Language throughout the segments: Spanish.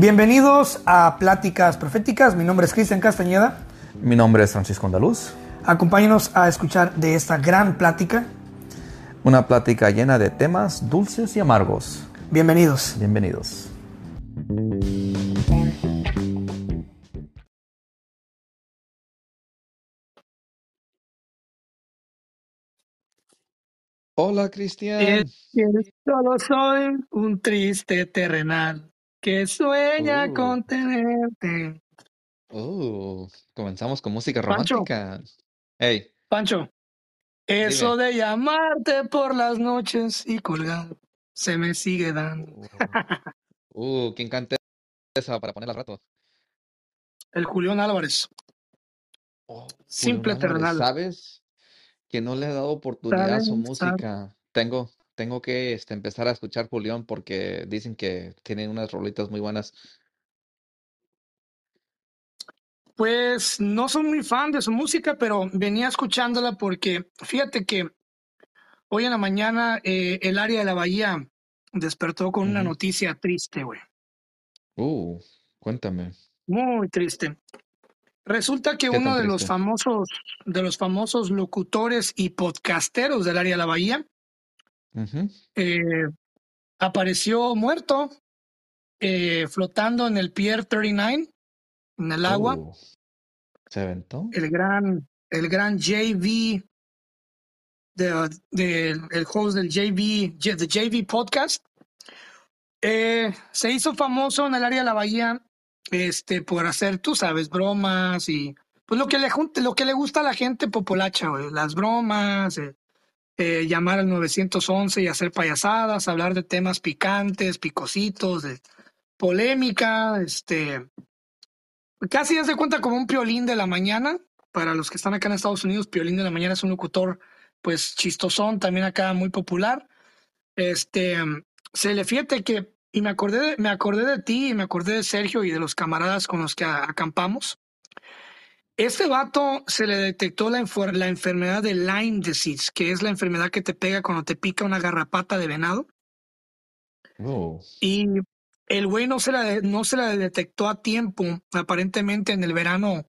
Bienvenidos a Pláticas Proféticas. Mi nombre es Cristian Castañeda. Mi nombre es Francisco Andaluz. Acompáñenos a escuchar de esta gran plática. Una plática llena de temas dulces y amargos. Bienvenidos. Bienvenidos. Hola, Cristian. Solo soy un triste terrenal que sueña Uh, con tenerte. uh, comenzamos con música Pancho, romántica. Hey, Pancho, eso dime. de llamarte por las noches y colgar se me sigue dando. Uh, uh, ¿quién canta esa para ponerla al rato? El Julián Álvarez, Oh, Julián simple Álvarez, terrenal. ¿sabes? Que no le he dado oportunidad a su música. Tengo, tengo que este, empezar a escuchar Julián porque dicen que tiene unas rolitas muy buenas. Pues no soy muy fan de su música, pero venía escuchándola porque fíjate que hoy en la mañana eh, el área de la bahía despertó con una noticia triste, güey. Uh, cuéntame, Muy triste. Resulta que ¿qué tan uno de los famosos, de los famosos locutores y podcasteros del área de la bahía Eh, apareció muerto, eh, flotando en el Pier 39, en el agua. Uh, ¿se aventó? El gran, el gran JV, de, de- el host del JV, the JV Podcast, eh, se hizo famoso en el área de la bahía este, por hacer, tú sabes, bromas y pues lo que le, lo que le gusta a la gente populacha, güey, las bromas, eh, eh, llamar al 911 y hacer payasadas, hablar de temas picantes, picositos, de polémica, este, casi hace cuenta como un piolín de la mañana. Para los que están acá en Estados Unidos, Piolín de la Mañana es un locutor, pues chistosón, también acá muy popular. Este, se le fíjate que, y me acordé, de, me acordé de ti, y me acordé de Sergio y de los camaradas con los que acampamos. Este vato se le detectó la, enfer- la enfermedad de Lyme disease, que es la enfermedad que te pega cuando te pica una garrapata de venado. Uh, Y el güey no se la, no se la detectó a tiempo, aparentemente en el verano,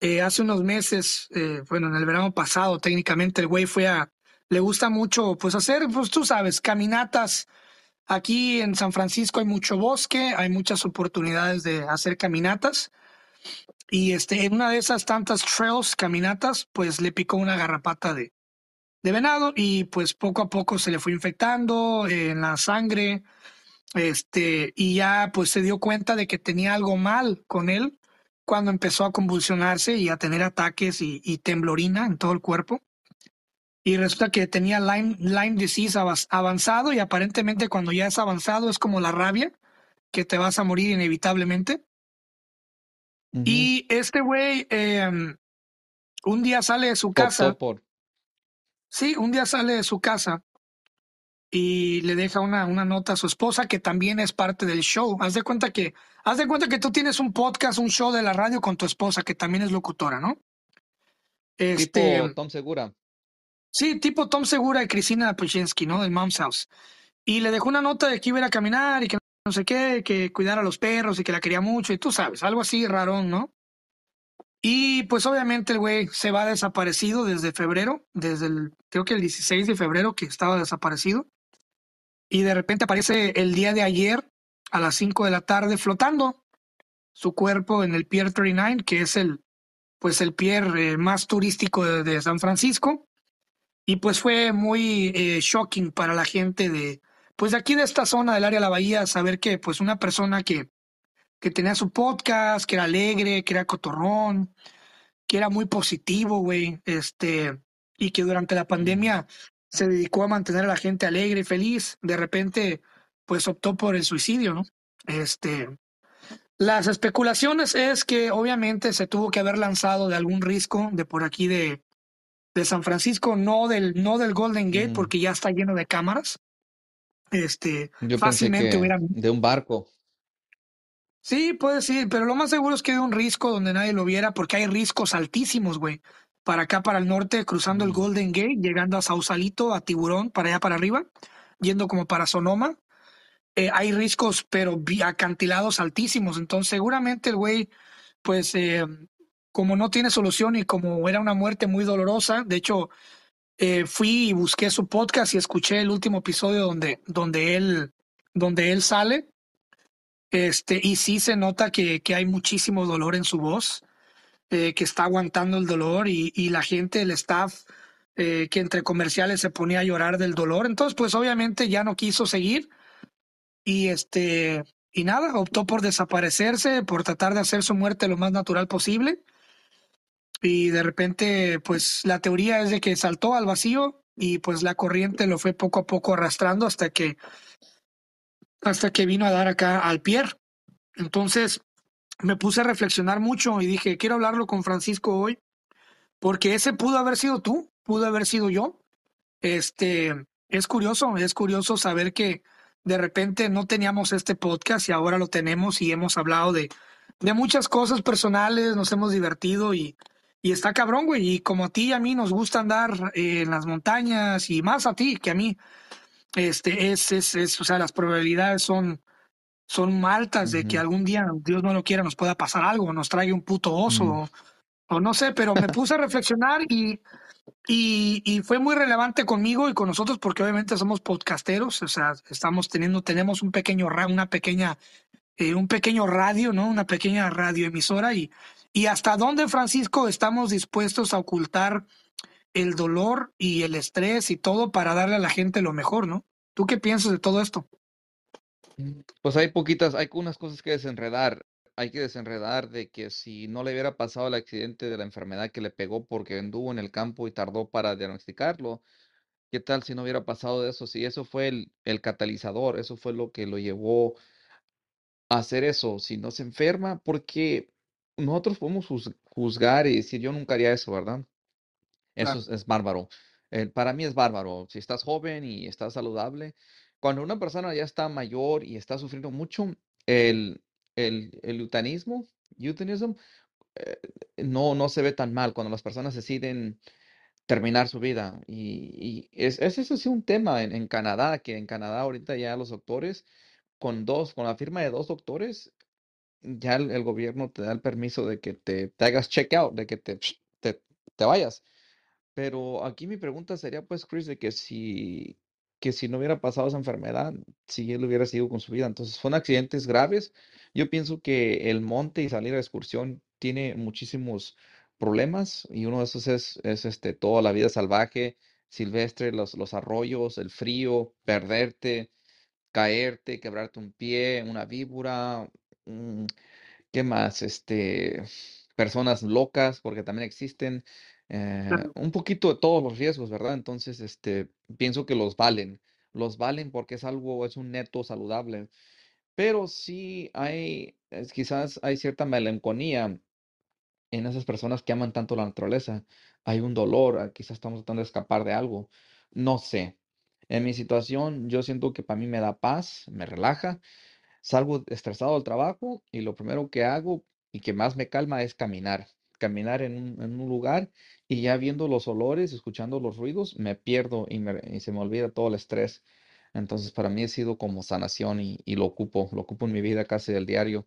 eh, hace unos meses, eh, bueno, en el verano pasado, técnicamente el güey fue a, le gusta mucho, pues hacer, pues tú sabes, caminatas. Aquí en San Francisco hay mucho bosque, hay muchas oportunidades de hacer caminatas. Y este, en una de esas tantas trails, caminatas, pues le picó una garrapata de, de venado y pues poco a poco se le fue infectando en la sangre, este, y ya pues se dio cuenta de que tenía algo mal con él cuando empezó a convulsionarse y a tener ataques y, y temblorina en todo el cuerpo. Y resulta que tenía Lyme, Lyme disease avanzado y aparentemente cuando ya es avanzado es como la rabia, que te vas a morir inevitablemente. Y este güey em, un día sale de su casa, por. sí, un día sale de su casa y le deja una, una nota a su esposa que también es parte del show. Haz de cuenta que, haz de cuenta que tú tienes un podcast, un show de la radio con tu esposa que también es locutora, ¿no? Este, Tipo Tom Segura. sí, tipo Tom Segura y Cristina Pochinski, ¿no? Del Mom's House. Y le dejó una nota de que iba a ir a caminar y que no sé qué, que cuidara a los perros y que la quería mucho y tú sabes, algo así rarón, ¿no? Y pues obviamente el güey se va desaparecido desde febrero, desde el, creo que el 16 de febrero que estaba desaparecido. Y de repente aparece el día de ayer a las 5 de la tarde flotando su cuerpo en el Pier 39, que es el, pues el pier eh, más turístico de, de San Francisco. Y pues fue muy eh, shocking para la gente de, pues de aquí de esta zona del área de la bahía, saber que pues una persona que, que tenía su podcast, que era alegre, que era cotorrón, que era muy positivo, güey, este, y que durante la pandemia se dedicó a mantener a la gente alegre y feliz, de repente, pues optó por el suicidio, ¿no? Este, las especulaciones es que obviamente se tuvo que haber lanzado de algún risco de por aquí de, de San Francisco, no del, no del Golden Gate, Mm, porque ya está lleno de cámaras. Este, Yo pensé fácilmente que hubieran, de un barco. Sí, puede ser, pero lo más seguro es que de un risco donde nadie lo viera, porque hay riscos altísimos, güey. Para acá, para el norte, cruzando el Mm, Golden Gate, llegando a Sausalito, a Tiburón, para allá para arriba, yendo como para Sonoma. eh, hay riscos, pero acantilados altísimos. Entonces, seguramente el güey, pues, eh, como no tiene solución y como era una muerte muy dolorosa, de hecho, eh, fui y busqué su podcast y escuché el último episodio donde, donde él, donde él sale. Este, y sí se nota que, que hay muchísimo dolor en su voz, que está aguantando el dolor y, y la gente, el staff, que entre comerciales se ponía a llorar del dolor. Entonces, pues obviamente ya no quiso seguir y este y nada, optó por desaparecerse, por tratar de hacer su muerte lo más natural posible. Y de repente, pues la teoría es de que saltó al vacío y pues la corriente lo fue poco a poco arrastrando hasta que hasta que vino a dar acá al pie. Entonces, me puse a reflexionar mucho y dije, quiero hablarlo con Francisco hoy, porque ese pudo haber sido tú, pudo haber sido yo. Este, es curioso, es curioso saber que de repente no teníamos este podcast y ahora lo tenemos y hemos hablado de, de muchas cosas personales, nos hemos divertido y, y está cabrón, güey. Y como a ti y a mí nos gusta andar en las montañas y más a ti que a mí, este, es, es, es o sea, las probabilidades son, son altas de que algún día, Dios no lo quiera, nos pueda pasar algo, nos traiga un puto oso, o, o, no sé, pero me puse a reflexionar y y, y, fue muy relevante conmigo y con nosotros porque obviamente somos podcasteros, o sea, estamos teniendo, tenemos un pequeño, una pequeña, eh, un pequeño radio, ¿no? Una pequeña radioemisora y, y hasta dónde, Francisco, estamos dispuestos a ocultar el dolor y el estrés y todo para darle a la gente lo mejor, ¿no? ¿Tú qué piensas de todo esto? Pues hay poquitas, hay unas cosas que desenredar hay que desenredar de que si no le hubiera pasado el accidente de la enfermedad que le pegó porque anduvo en el campo y tardó para diagnosticarlo, ¿qué tal si no hubiera pasado de eso? Si eso fue el, el catalizador, eso fue lo que lo llevó a hacer eso, si no se enferma, porque nosotros podemos juzgar y decir, yo nunca haría eso, ¿verdad? Eso es, es, bárbaro. Eh, para mí es bárbaro. Si estás joven y estás saludable, cuando una persona ya está mayor y está sufriendo mucho, el, el, el eutanismo, eh, no, no se ve tan mal cuando las personas deciden terminar su vida. Y, y es, es eso sí un tema en, en, Canadá, que en Canadá ahorita ya los doctores, con dos, con la firma de dos doctores, ya el, gobierno te da el permiso de que te, te hagas check out, de que te, te, te vayas. Pero aquí mi pregunta sería, pues, Chris, de que si, que si no hubiera pasado esa enfermedad, si él hubiera sido con su vida. Entonces, son accidentes graves. Yo pienso que el monte y salir a excursión tiene muchísimos problemas y uno de esos es, es este, toda la vida salvaje, silvestre, los, los arroyos, el frío, perderte, caerte, quebrarte un pie, una víbora, mm, ¿qué más? Este, personas locas, porque también existen. Eh, un poquito de todos los riesgos, ¿verdad? Entonces, este, pienso que los valen, los valen porque es algo, es un neto saludable, pero sí hay, quizás hay cierta melancolía en esas personas que aman tanto la naturaleza. Hay un dolor, ah, quizás estamos tratando de escapar de algo, no sé. En mi situación, yo siento que para mí me da paz, me relaja, salgo estresado del trabajo y lo primero que hago y que más me calma es caminar caminar en un, en un lugar y ya viendo los olores, escuchando los ruidos, me pierdo y, se me olvida todo el estrés. Entonces, para mí ha sido como sanación y, lo ocupo, lo ocupo en mi vida casi del diario.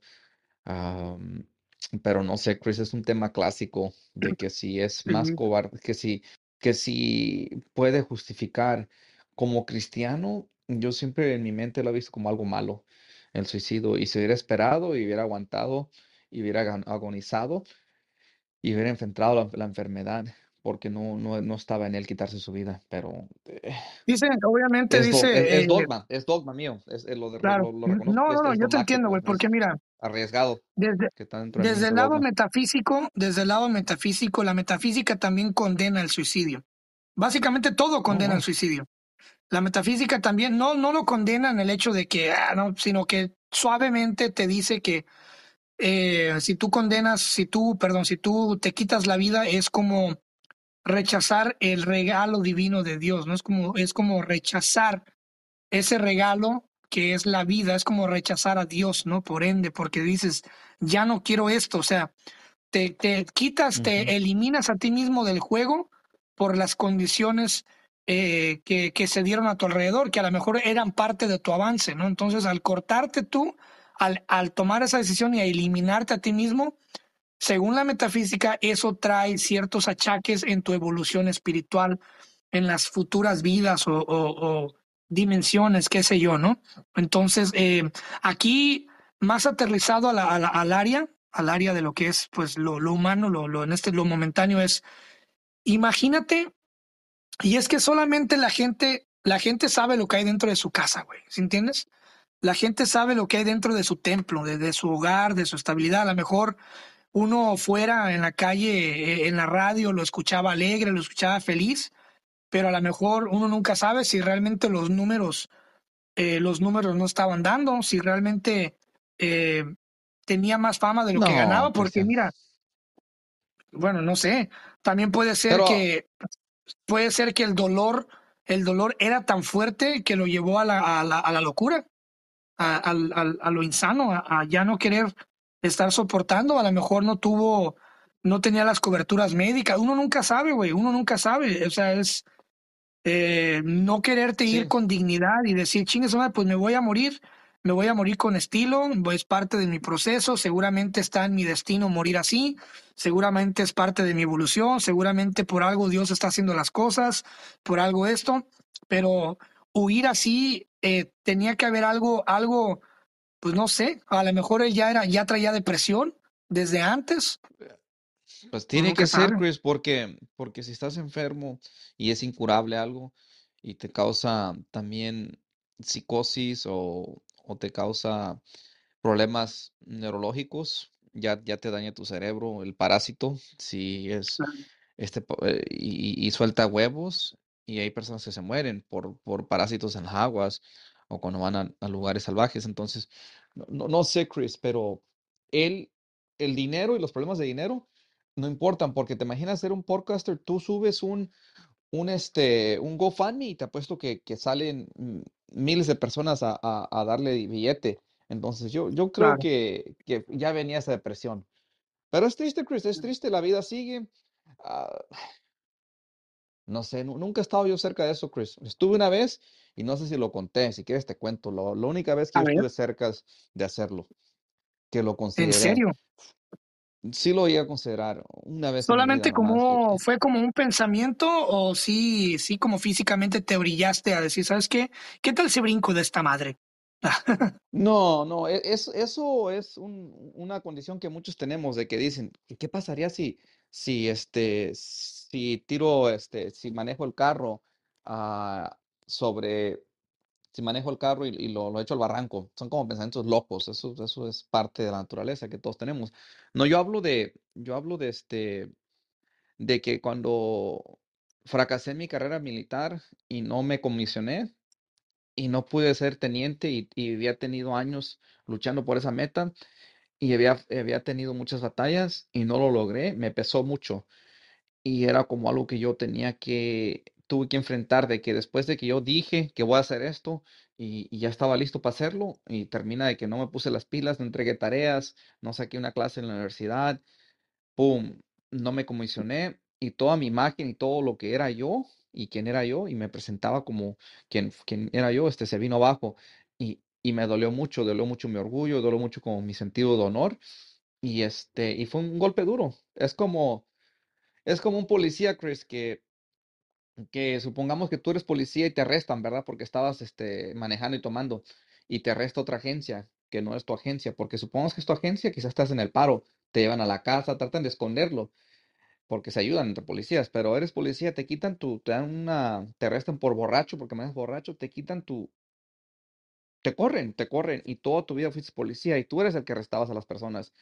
pero no sé, Chris, es un tema clásico de que si es más cobarde, que si, que si puede justificar como cristiano, yo siempre en mi mente lo he visto como algo malo, el suicidio, y se hubiera esperado y hubiera aguantado y hubiera agonizado, y hubiera enfrentado la, enfermedad porque no, no, no, estaba en él quitarse su vida, pero... Eh, dice, obviamente dice... Es, eh, dogma, es dogma mío, es, lo, de, claro. no, no, no, yo te entiendo, güey, porque mira... Arriesgado. Desde, desde el lado metafísico, desde el lado metafísico, la metafísica también condena el suicidio. Básicamente todo condena el suicidio. La metafísica también no, no lo condena en el hecho de que, ah, no, sino que suavemente te dice que eh, si tú condenas, si tú, perdón, si tú te quitas la vida, es como rechazar el regalo divino de Dios, ¿no? Es como, es como rechazar ese regalo que es la vida, es como rechazar a Dios, ¿no? Por ende, porque dices, ya no quiero esto, o sea, te, te quitas, te eliminas a ti mismo del juego por las condiciones eh, que, se dieron a tu alrededor, que a lo mejor eran parte de tu avance, ¿no? Entonces, al cortarte tú, al, tomar esa decisión y a eliminarte a ti mismo, según la metafísica, eso trae ciertos achaques en tu evolución espiritual, en las futuras vidas o, dimensiones, qué sé yo, ¿no? Entonces, eh, aquí, más aterrizado al área, al área de lo que es pues lo, lo humano, lo, lo, en este lo momentáneo es, imagínate, y es que solamente la gente, la gente sabe lo que hay dentro de su casa, güey, ¿sí entiendes? La gente sabe lo que hay dentro de su templo, de, de su hogar, de su estabilidad. A lo mejor uno fuera en la calle, eh, en la radio, lo escuchaba alegre, lo escuchaba feliz, pero a lo mejor uno nunca sabe si realmente los números, eh, los números no estaban dando, si realmente eh, tenía más fama de lo que ganaba, No, porque mira, bueno, no sé, también puede ser Pero que, puede ser que el dolor, el dolor era tan fuerte que lo llevó a la, a la, a la locura, a, lo insano, a, ya no querer estar soportando, a lo mejor no tuvo, no tenía las coberturas médicas, uno nunca sabe, güey, uno nunca sabe, o sea, es eh, no quererte ir con dignidad y decir, chingue pues me voy a morir, me voy a morir con estilo, es parte de mi proceso, seguramente está en mi destino morir así, seguramente es parte de mi evolución, seguramente por algo Dios está haciendo las cosas, por algo esto, pero huir así eh, tenía que haber algo, algo, pues no sé, a lo mejor él ya era, ya traía depresión desde antes, pues uno tiene que ser. Chris, porque, porque si estás enfermo y es incurable algo y te causa también psicosis o, o te causa problemas neurológicos, ya, ya te daña tu cerebro, el parásito, si es este eh, y, y suelta huevos y hay personas que se mueren por, por parásitos en las aguas o cuando van a, a lugares salvajes. Entonces, no, no, no sé, Chris, pero él, el dinero y los problemas de dinero no importan porque te imaginas ser un podcaster, tú subes un, un, este, un GoFundMe y te apuesto que, que salen mm, miles de personas a, a, a darle billete. Entonces, yo, yo creo Claro, que, que ya venía esa depresión. Pero es triste, Chris, es triste, la vida sigue. Ah, no sé, nu- nunca he estado yo cerca de eso, Chris. Estuve una vez y no sé si lo conté, si quieres te cuento. Lo, la única vez que yo estuve cerca de hacerlo, que lo en consideré. serio. Sí lo iba a considerar una vez Solamente como fue como un pensamiento o sí, sí como físicamente te brillaste a decir, ¿sabes qué? ¿Qué tal si brinco de esta madre? no, no, e- es, eso es un- una condición que muchos tenemos de que dicen, "¿Y ¿qué pasaría si, si este, si tiro, este, si manejo el carro ah, sobre si manejo el carro y, lo, lo echo al barranco. Son como pensamientos locos. Eso, es parte de la naturaleza que todos tenemos. No, yo hablo de, yo hablo de este, de que cuando fracasé en mi carrera militar y no me comisioné y no pude ser teniente y, había tenido años luchando por esa meta y había tenido muchas batallas y no lo logré, me pesó mucho y era como algo que yo tenía que, tuve que enfrentar de que después de que yo dije que voy a hacer esto y, ya estaba listo para hacerlo y termina de que no me puse las pilas, no entregué tareas, no saqué una clase en la universidad, ¡pum! No me comisioné y toda mi imagen y todo lo que era yo y quién era yo y me presentaba como quien, quien era yo, este se vino abajo y, y me dolió mucho, dolió mucho mi orgullo, dolió mucho como mi sentido de honor y este, y fue un golpe duro. Es como es como un policía, Chris, que, que supongamos que tú eres policía y te arrestan, ¿verdad? Porque estabas este, manejando y tomando, y te arresta otra agencia, que no es tu agencia, porque supongamos que es tu agencia, quizás estás en el paro, te llevan a la casa, tratan de esconderlo, porque se ayudan entre policías, pero eres policía, te quitan tu, te dan una, te arrestan por borracho, porque manejas borracho, te quitan tu, te corren, te corren, y toda tu vida fuiste policía, y tú eres el que arrestabas a las personas.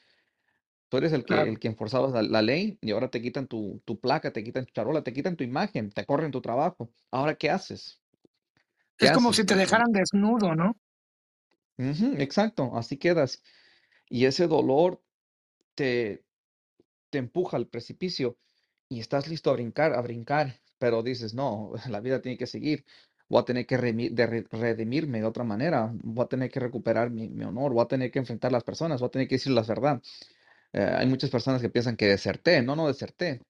Tú eres el que, Claro. el que enforzabas la, la ley y ahora te quitan tu, tu placa, te quitan tu charola, te quitan tu imagen, te corren tu trabajo. Ahora, ¿qué haces? ¿Qué Es como si te dejaran desnudo, ¿no? exacto, así quedas. Y ese dolor te, te empuja al precipicio y estás listo a brincar, a brincar, pero dices, no, la vida tiene que seguir. Voy a tener que redimirme de otra manera, voy a tener que recuperar mi, mi honor, voy a tener que enfrentar a las personas, voy a tener que decir la verdad. Eh, hay muchas personas que piensan que deserté. No, no deserté.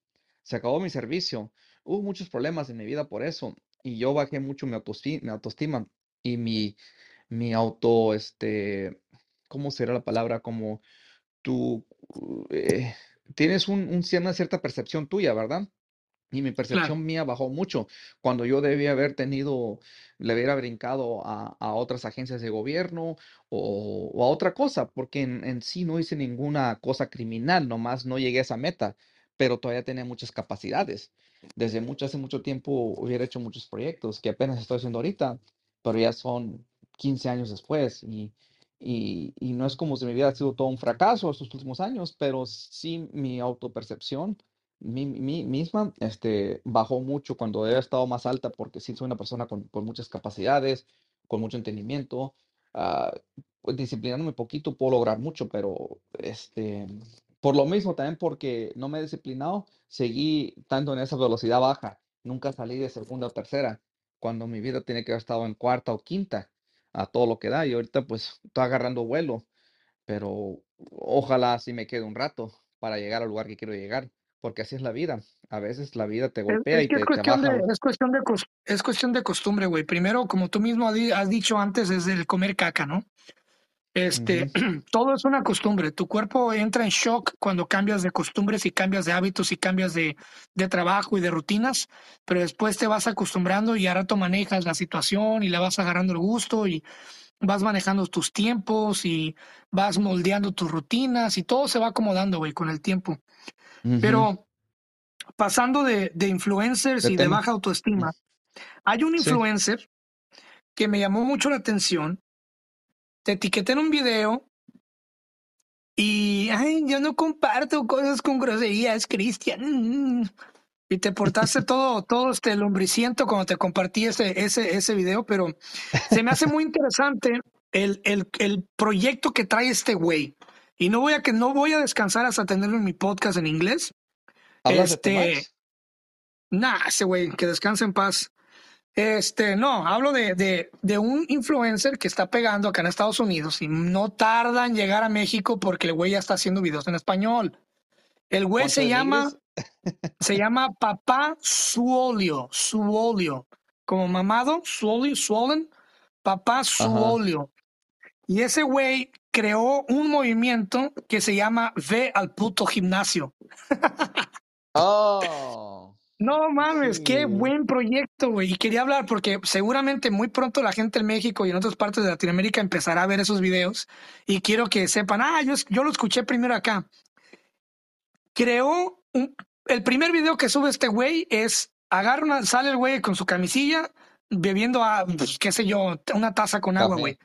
Se acabó mi servicio. Hubo muchos problemas en mi vida por eso. y yo bajé mucho mi autoestima, y mi, mi auto, este, ¿cómo será la palabra? Como tú eh, tienes un, una cierta percepción tuya, ¿verdad? Y mi Claro. percepción mía bajó mucho cuando yo debía haber tenido, le hubiera brincado a, a otras agencias de gobierno o, o a otra cosa, porque en, en sí no hice ninguna cosa criminal, nomás no llegué a esa meta, pero todavía tenía muchas capacidades. Desde mucho, hace mucho tiempo hubiera hecho muchos proyectos que apenas estoy haciendo ahorita, pero ya son 15 años después y, y, y no es como si mi vida ha sido todo un fracaso estos últimos años, pero sí mi autopercepción mi, mi misma este, bajó mucho cuando he estado más alta porque sí soy una persona con, muchas capacidades, con mucho entendimiento. ah, pues disciplinándome poquito puedo lograr mucho, pero este, por lo mismo también porque no me he disciplinado, seguí tanto en esa velocidad baja. Nunca salí de segunda o tercera, cuando mi vida tiene que haber estado en cuarta o quinta, a todo lo que da. Y ahorita pues estoy agarrando vuelo pero ojalá así me quede un rato para llegar al lugar que quiero llegar, porque así es la vida. A veces la vida te golpea es y es te, te cuestión de, baja. es cuestión de, es cuestión de costumbre, güey. Primero, como tú mismo has di- has dicho antes, es el comer caca, ¿no? Este, todo es una costumbre. Tu cuerpo entra en shock cuando cambias de costumbres y cambias de hábitos y cambias de, de trabajo y de rutinas, pero después te vas acostumbrando y a rato manejas la situación y le vas agarrando el gusto y vas manejando tus tiempos y vas moldeando tus rutinas y todo se va acomodando, güey, con el tiempo. Pero pasando de, de influencers ¿Qué y de baja autoestima, hay un Sí. influencer que me llamó mucho la atención. Te etiqueté en un video y, ay, yo no comparto cosas con groserías, Cristian. Y te portaste todo, todo este lombriciento cuando te compartí ese, ese, ese video, pero se me hace muy interesante el, el, el proyecto que trae este güey. Y no voy a que no voy a descansar hasta tenerlo en mi podcast en inglés. ¿Hablas de Este, nah, ese güey, que descanse en paz. Este, no, hablo de, de, de un influencer que está pegando acá en Estados Unidos y no tarda en llegar a México porque el güey ya está haciendo videos en español. El güey ¿Cuánto se llama, se llama Papá Suolio, Suolio, como mamado, Suolio, Swollen, Papá Ajá. Suolio. Y ese güey creó un movimiento que se llama Ve al puto gimnasio. Oh, No mames, qué buen proyecto, güey. Y quería hablar porque seguramente muy pronto la gente en México y en otras partes de Latinoamérica empezará a ver esos videos y quiero que sepan, ah, yo, yo lo escuché primero acá. Creó un, el primer video que sube este güey es agarra una, sale el güey con su camisilla bebiendo, a, pues, qué sé yo, una taza con agua, güey.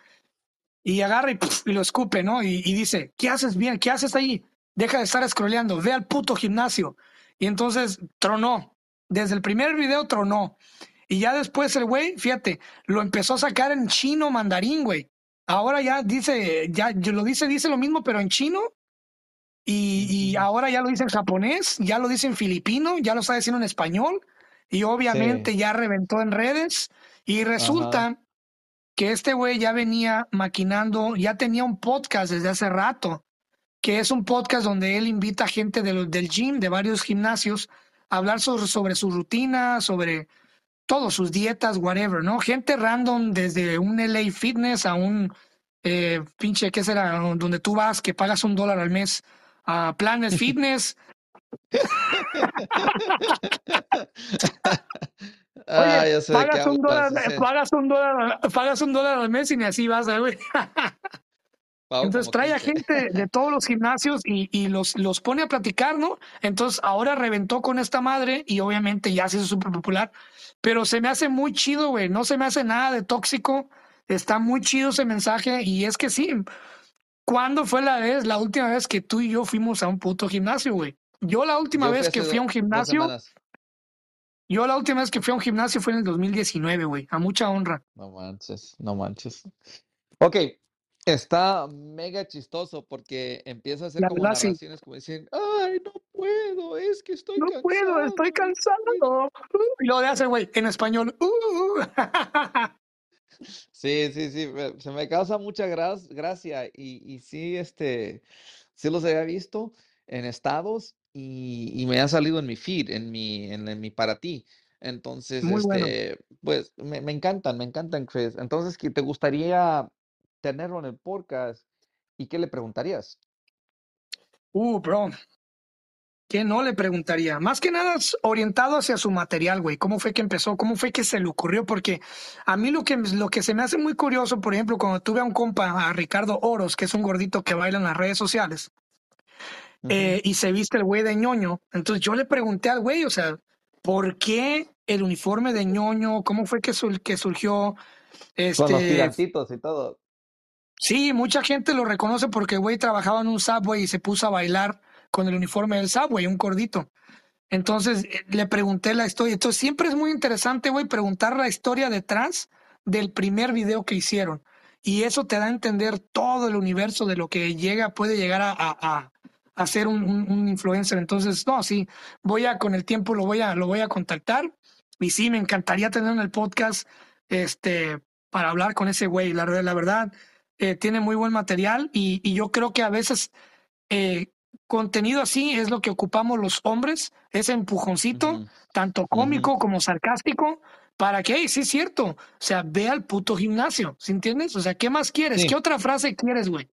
Y agarra y, pf, y lo escupe, ¿no? Y, y dice, ¿qué haces bien? ¿Qué haces ahí? Deja de estar scrolleando, ve al puto gimnasio. Y entonces tronó. Desde el primer video tronó. Y ya después el güey, fíjate, lo empezó a sacar en chino mandarín, güey. Ahora ya dice, ya lo dice, dice lo mismo, pero en chino. Y, y ahora ya lo dice en japonés, ya lo dice en filipino, ya lo está diciendo en español. Y obviamente Sí. ya reventó en redes. Y Ajá. resulta que este güey ya venía maquinando, ya tenía un podcast desde hace rato, que es un podcast donde él invita gente de lo- del gym, de varios gimnasios, a hablar sobre, sobre su rutina, sobre todo, sus dietas, whatever, ¿no? Gente random, desde un LA Fitness a un eh, pinche, ¿qué será? Donde tú vas, que pagas un dólar al mes, a Planet Fitness. Ah, Oye, ya sé de qué pagas un dólar, pagas un dólar, pagas un dólar al mes y ni así vas, ¿eh, güey. Entonces trae a 15. gente de todos los gimnasios y, y los, los pone a platicar, ¿no? Entonces ahora reventó con esta madre y obviamente ya se hizo súper popular, pero se me hace muy chido, güey, no se me hace nada de tóxico, está muy chido ese mensaje y es que sí, ¿cuándo fue la vez, la última vez que tú y yo fuimos a un puto gimnasio, güey? Yo la última Yo vez que fui a un gimnasio, yo la última vez que fui a un gimnasio fue en el 2019, güey, a mucha honra. No manches, no manches. Ok, está mega chistoso porque empieza a hacer La como verdad sí. narraciones como decir, ay, no puedo, es que estoy No puedo, estoy cansado. y-". cansado. Lo de hace, güey, en español. Uh. Sí, sí, sí, me- se me causa mucha gracia y, y sí, este, sí los había visto en estados y, y me ha salido en mi feed, en mi, en, en mi para ti. Entonces, Muy bueno. este, pues me, me encantan, me encantan, Chris. Entonces, ¿qué te gustaría tenerlo en el podcast? ¿Y qué le preguntarías? Uh, bro. ¿Qué no le preguntaría? Más que nada orientado hacia su material, güey. ¿Cómo fue que empezó? ¿Cómo fue que se le ocurrió? Porque a mí lo que, lo que se me hace muy curioso, por ejemplo, cuando tuve a un compa, a Ricardo Oros, que es un gordito que baila en las redes sociales, eh, y se viste el güey de ñoño. Entonces yo le pregunté al güey, o sea, ¿por qué el uniforme de ñoño? ¿Cómo fue que, sul- que surgió? Con los Este, gigantitos y todo. sí, mucha gente lo reconoce porque el güey trabajaba en un Subway y se puso a bailar con el uniforme del Subway, un gordito. Entonces eh, le pregunté la historia. Entonces siempre es muy interesante, güey, preguntar la historia detrás del primer video que hicieron. Y eso te da a entender todo el universo de lo que llega, puede llegar a, a, ser un influencer. Entonces, no, sí, voy a, con el tiempo lo voy a, lo voy a contactar. Y sí, me encantaría tener en el podcast, este, para hablar con ese güey. La, la verdad, eh, tiene muy buen material y, y yo creo que a veces eh, contenido así es lo que ocupamos los hombres, ese empujoncito, tanto cómico como sarcástico, para que, hey, sí es cierto, o sea, ve al puto gimnasio, ¿sí entiendes? O sea, ¿qué más quieres? ¿Qué otra frase quieres, güey?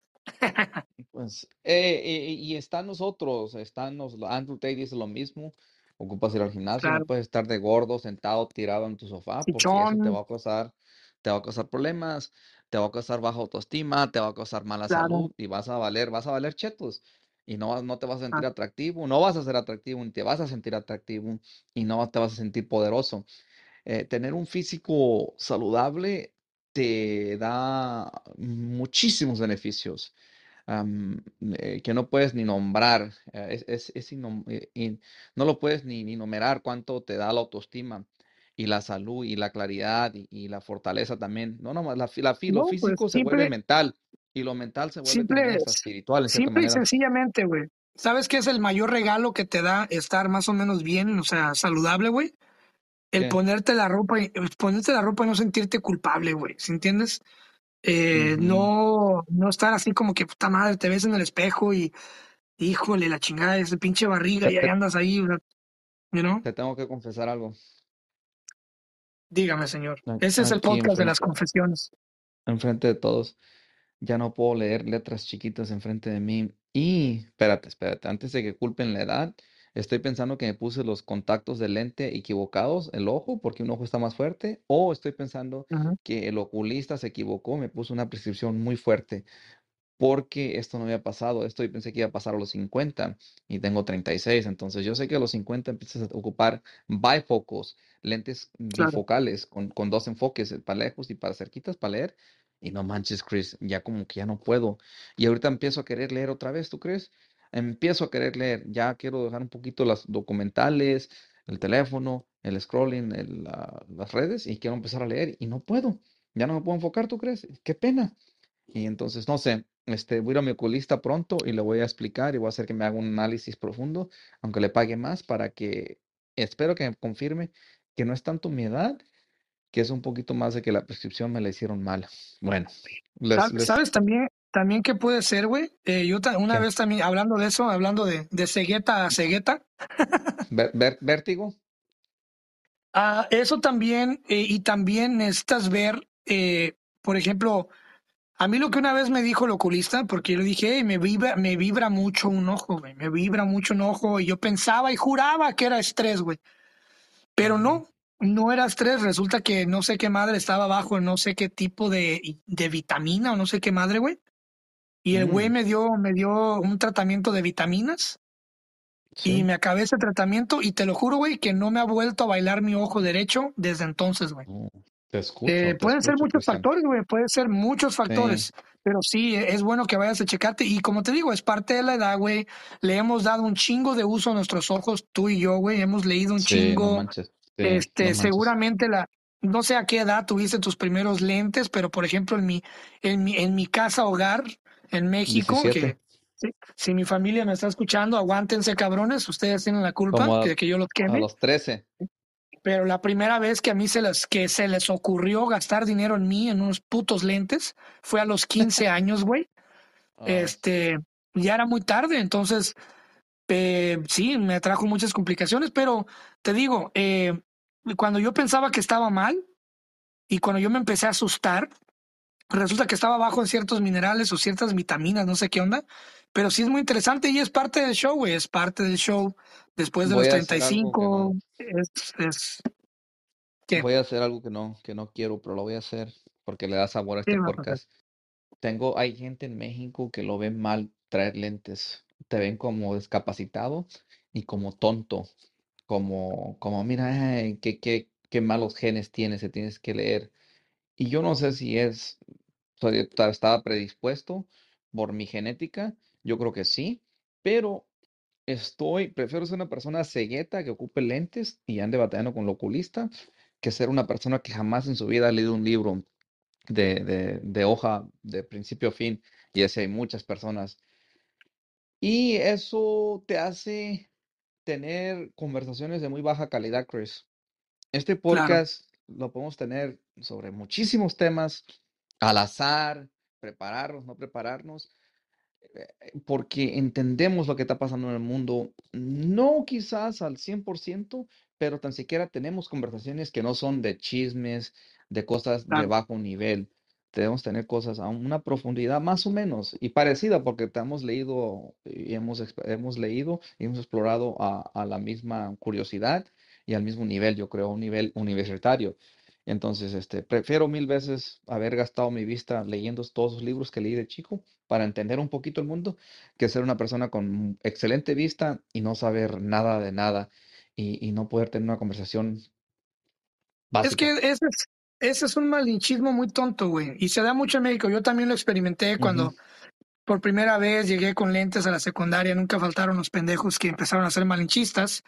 pues, eh, y, y están nosotros, están los, Andrew Tate dice lo mismo. Ocupas ir al gimnasio, no puedes estar de gordo sentado tirado en tu sofá, porque eso te va a causar, te va a causar problemas, te va a causar baja autoestima, te va a causar mala claro, salud y vas a valer, vas a valer chetos. Y no, no te vas a ah, sentir atractivo, no vas a ser atractivo, ni te vas a sentir atractivo y no te vas a sentir poderoso. eh, tener un físico saludable te da muchísimos beneficios eh, que no puedes ni nombrar, eh, es, es- innom- eh, in- no lo puedes ni, ni numerar cuánto te da la autoestima y la salud y la claridad y, y la fortaleza también. No, no, la, la, lo no, pues físico se vuelve mental y lo mental se vuelve simple, espiritual simple y sencillamente, güey. ¿Sabes qué es el mayor regalo que te da estar más o menos bien, o sea, saludable, güey? El ¿Qué? ponerte la ropa y ponerte la ropa y no sentirte culpable, güey, ¿sí entiendes? eh, no, no estar así como que puta madre, te ves en el espejo y híjole, la chingada, esa pinche barriga y ahí andas ahí, you know? te tengo que confesar algo. Dígame, señor. Ese es el podcast de las confesiones. enfrente de todos. Ya no puedo leer letras chiquitas enfrente de mí. Y, espérate, espérate, antes de que culpen la edad, estoy pensando que me puse los contactos de lente equivocados, el ojo, porque un ojo está más fuerte, o estoy pensando que el oculista se equivocó, me puso una prescripción muy fuerte porque esto no había pasado. Esto yo pensé que iba a pasar a los 50 y tengo 36. Entonces yo sé que a los 50 empiezas a ocupar bifocos, lentes claro. bifocales con, con dos enfoques, eh, para lejos y para cerquitas para leer. Y no manches, Chris, ya como que ya no puedo. Y ahorita empiezo a querer leer otra vez, ¿tú crees? Empiezo a querer leer. Ya quiero dejar un poquito las documentales, el teléfono, el scrolling, las redes y quiero empezar a leer y no puedo. Ya no me puedo enfocar, ¿tú crees? Qué pena. Y entonces, no sé, este, voy a ir a mi oculista pronto y le voy a explicar y voy a hacer que me haga un análisis profundo, aunque le pague más, para que, espero que me confirme que no es tanto mi edad, que es un poquito más de que la prescripción me la hicieron mala. Bueno, les, Sab- les, ¿Sabes también, también qué puede ser, güey? Eh, yo una ¿qué? vez también, hablando de eso, hablando de, de cegueta a cegueta, ¿Vértigo? ah, eso también, eh, y también necesitas ver, eh, por ejemplo, A mí lo que una vez me dijo el oculista, porque yo le dije, "Hey, me vibra, me vibra mucho un ojo, güey, me vibra mucho un ojo, y yo pensaba y juraba que era estrés, güey, pero no, no era estrés, resulta que no sé qué madre estaba bajo, no sé qué tipo de, de vitamina o no sé qué madre, güey, y el güey mm, me dio, me dio un tratamiento de vitaminas y me acabé ese tratamiento y te lo juro, güey, que no me ha vuelto a bailar mi ojo derecho desde entonces, güey. Oh, te Eh, escucho, te pueden ser muchos Cristian. factores, güey, pueden ser muchos Sí, factores, pero sí, e- es bueno que vayas a checarte y como te digo, es parte de la edad, güey, le hemos dado un chingo de uso a nuestros ojos, tú y yo, güey, hemos leído un sí, chingo, no este, manches. seguramente la, no sé a qué edad tuviste tus primeros lentes, pero por ejemplo en mi, en mi, en mi casa hogar en México, que 17, si, si mi familia me está escuchando, aguántense cabrones, ustedes tienen la culpa a, de que yo los a queme. los 13. Pero la primera vez que a mí se les, que se les ocurrió gastar dinero en mí, en unos putos lentes, fue a los 15 años, güey. Este, ya era muy tarde, entonces, eh, sí, me trajo muchas complicaciones, pero te digo, eh, cuando yo pensaba que estaba mal y cuando yo me empecé a asustar, resulta que estaba bajo en ciertos minerales o ciertas vitaminas, no sé qué onda, pero sí es muy interesante y es parte del show, güey, es parte del show. Después de Voy los a hacer algo que 35, no, es, es, ¿qué? voy a hacer algo que no, que no quiero, pero lo voy a hacer porque le da sabor a ¿Qué este a podcast. Tengo, hay gente en México que lo ve mal traer lentes. Te ven como discapacitado y como tonto. Como, como, mira, ay, qué, qué, qué malos genes tienes, se tienes que leer. Y yo no sé si es, estaba predispuesto por mi genética, yo creo que sí, pero estoy, prefiero ser una persona cegueta que ocupe lentes y ande batallando con el oculista, que ser una persona que jamás en su vida ha leído un libro de, de, de hoja de principio a fin, y así hay muchas personas. Y eso te hace tener conversaciones de muy baja calidad, Chris. Este Claro, podcast lo podemos tener sobre muchísimos temas, al azar, prepararnos, no prepararnos, eh, porque entendemos lo que está pasando en el mundo, no quizás al 100%, pero tan siquiera tenemos conversaciones que no son de chismes, de cosas de bajo nivel. Debemos tener cosas a una profundidad más o menos y parecida porque te hemos leído y hemos, hemos leído y hemos explorado a, a la misma curiosidad y al mismo nivel, yo creo, un nivel universitario. Entonces, este, prefiero mil veces haber gastado mi vista leyendo todos los libros que leí de chico para entender un poquito el mundo que ser una persona con excelente vista y no saber nada de nada y, y no poder tener una conversación Es que básica. ese es, ese es un malinchismo muy tonto, güey, y se da mucho en México. Yo también lo experimenté cuando por primera vez llegué con lentes a la secundaria, nunca faltaron los pendejos que empezaron a ser malinchistas.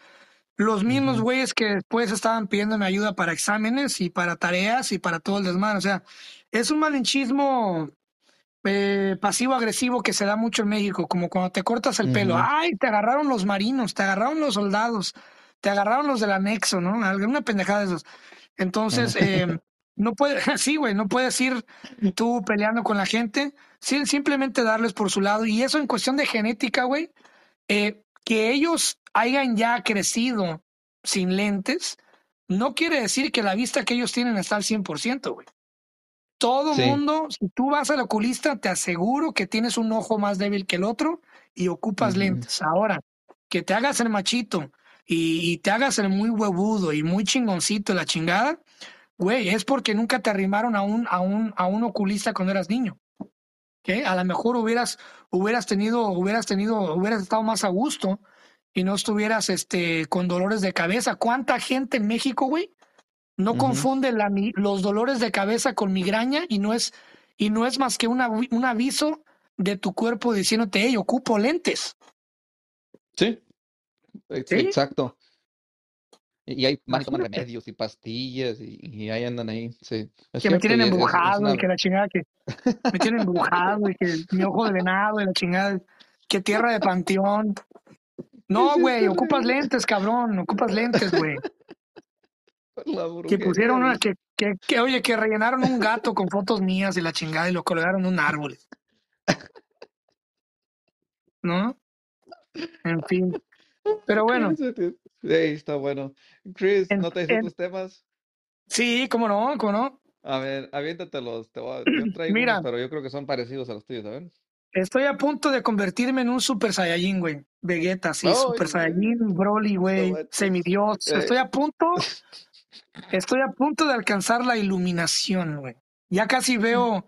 Los mismos güeyes que después estaban pidiéndome ayuda para exámenes y para tareas y para todo el desmadre. O sea, es un malinchismo eh, pasivo-agresivo que se da mucho en México, como cuando te cortas el pelo. Ay, te agarraron los marinos, te agarraron los soldados, te agarraron los del anexo, ¿no? Alguna pendejada de esos. Entonces, eh, no puede, sí, güey, no puedes ir tú peleando con la gente, sí, simplemente darles por su lado. Y eso en cuestión de genética, güey, eh, que ellos hayan ya crecido sin lentes, no quiere decir que la vista que ellos tienen está al 100%, güey. Todo Sí. mundo, si tú vas al oculista, te aseguro que tienes un ojo más débil que el otro y ocupas lentes. Ahora, que te hagas el machito y, y te hagas el muy huevudo y muy chingoncito la chingada, güey, es porque nunca te arrimaron a un, a un, a un oculista cuando eras niño. ¿ok? A lo mejor hubieras, hubieras tenido, hubieras tenido, hubieras estado más a gusto y no estuvieras este, con dolores de cabeza. ¿Cuánta gente en México, güey, no confunde la los dolores de cabeza con migraña y no es, y no es más que una, un aviso de tu cuerpo diciéndote, hey, ocupo lentes. Sí, ¿Sí? exacto. Y y ahí van y toman remedios y pastillas y, y ahí andan ahí. Sí, es Que me tienen embrujado y que la chingada, que me tienen embrujado y que mi ojo de venado y la chingada, que tierra de panteón. No, güey, ocupas lentes, cabrón, ocupas lentes, güey. Que pusieron una, que, que, que, oye, que rellenaron un gato con fotos mías y la chingada y lo colgaron en un árbol, ¿no? En fin. Pero bueno, Cállate. Ey, está bueno. Chris, ¿no traes en, otros temas? sí, cómo no, cómo no. A ver, aviéntatelos. Te voy a- Yo traigo unos, Mira, pero yo creo que son parecidos a los tuyos, a ver. estoy a punto de convertirme en un Super Saiyajin, güey. Vegeta, sí, Super Ay, güey, Saiyajin, Broly, no güey, manches. semidios. Eh, Estoy a punto, estoy a punto de alcanzar la iluminación, güey. Ya casi veo,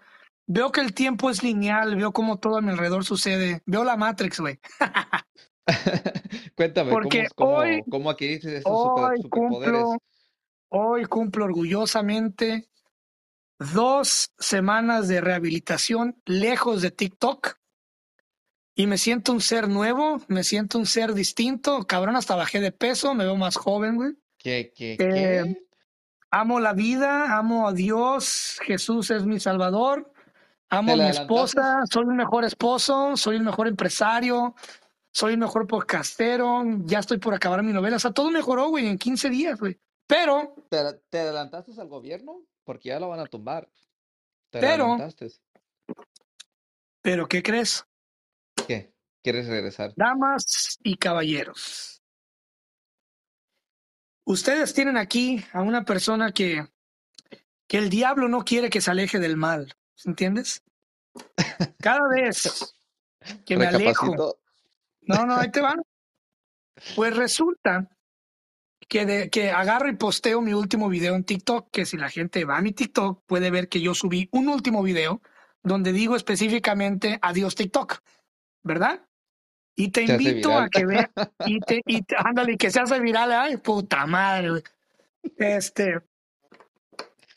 veo que el tiempo es lineal, veo cómo todo a mi alrededor sucede. Veo la Matrix, güey. Cuéntame, ¿cómo, hoy, cómo, cómo adquiriste super, cumplo, superpoderes? hoy cumplo orgullosamente dos semanas de rehabilitación lejos de TikTok y me siento un ser nuevo, me siento un ser distinto, cabrón, hasta bajé de peso, me veo más joven, güey. ¿Qué, qué, Eh, qué? amo la vida, amo a Dios, Jesús es mi salvador, amo ¿Te a mi esposa, soy el mejor esposo, soy el mejor empresario, soy el mejor podcastero, ya estoy por acabar mi novela, o sea, todo mejoró, güey, en 15 días, güey. Pero, ¿Te, ad- te adelantaste al gobierno? Porque ya lo van a tumbar. ¿Te pero, adelantaste? pero, ¿qué crees? ¿Qué? ¿Quieres regresar? Damas y caballeros, ustedes tienen aquí a una persona que, que el diablo no quiere que se aleje del mal, ¿entiendes? Cada vez que me alejo. No, no, ahí te van. Pues resulta que, de, que agarro y posteo mi último video en TikTok, que si la gente va a mi TikTok puede ver que yo subí un último video donde digo específicamente adiós TikTok, ¿verdad? Y te Se invito a que veas, y te, y te- ándale, que se hace viral, ay, puta madre, güey. Este,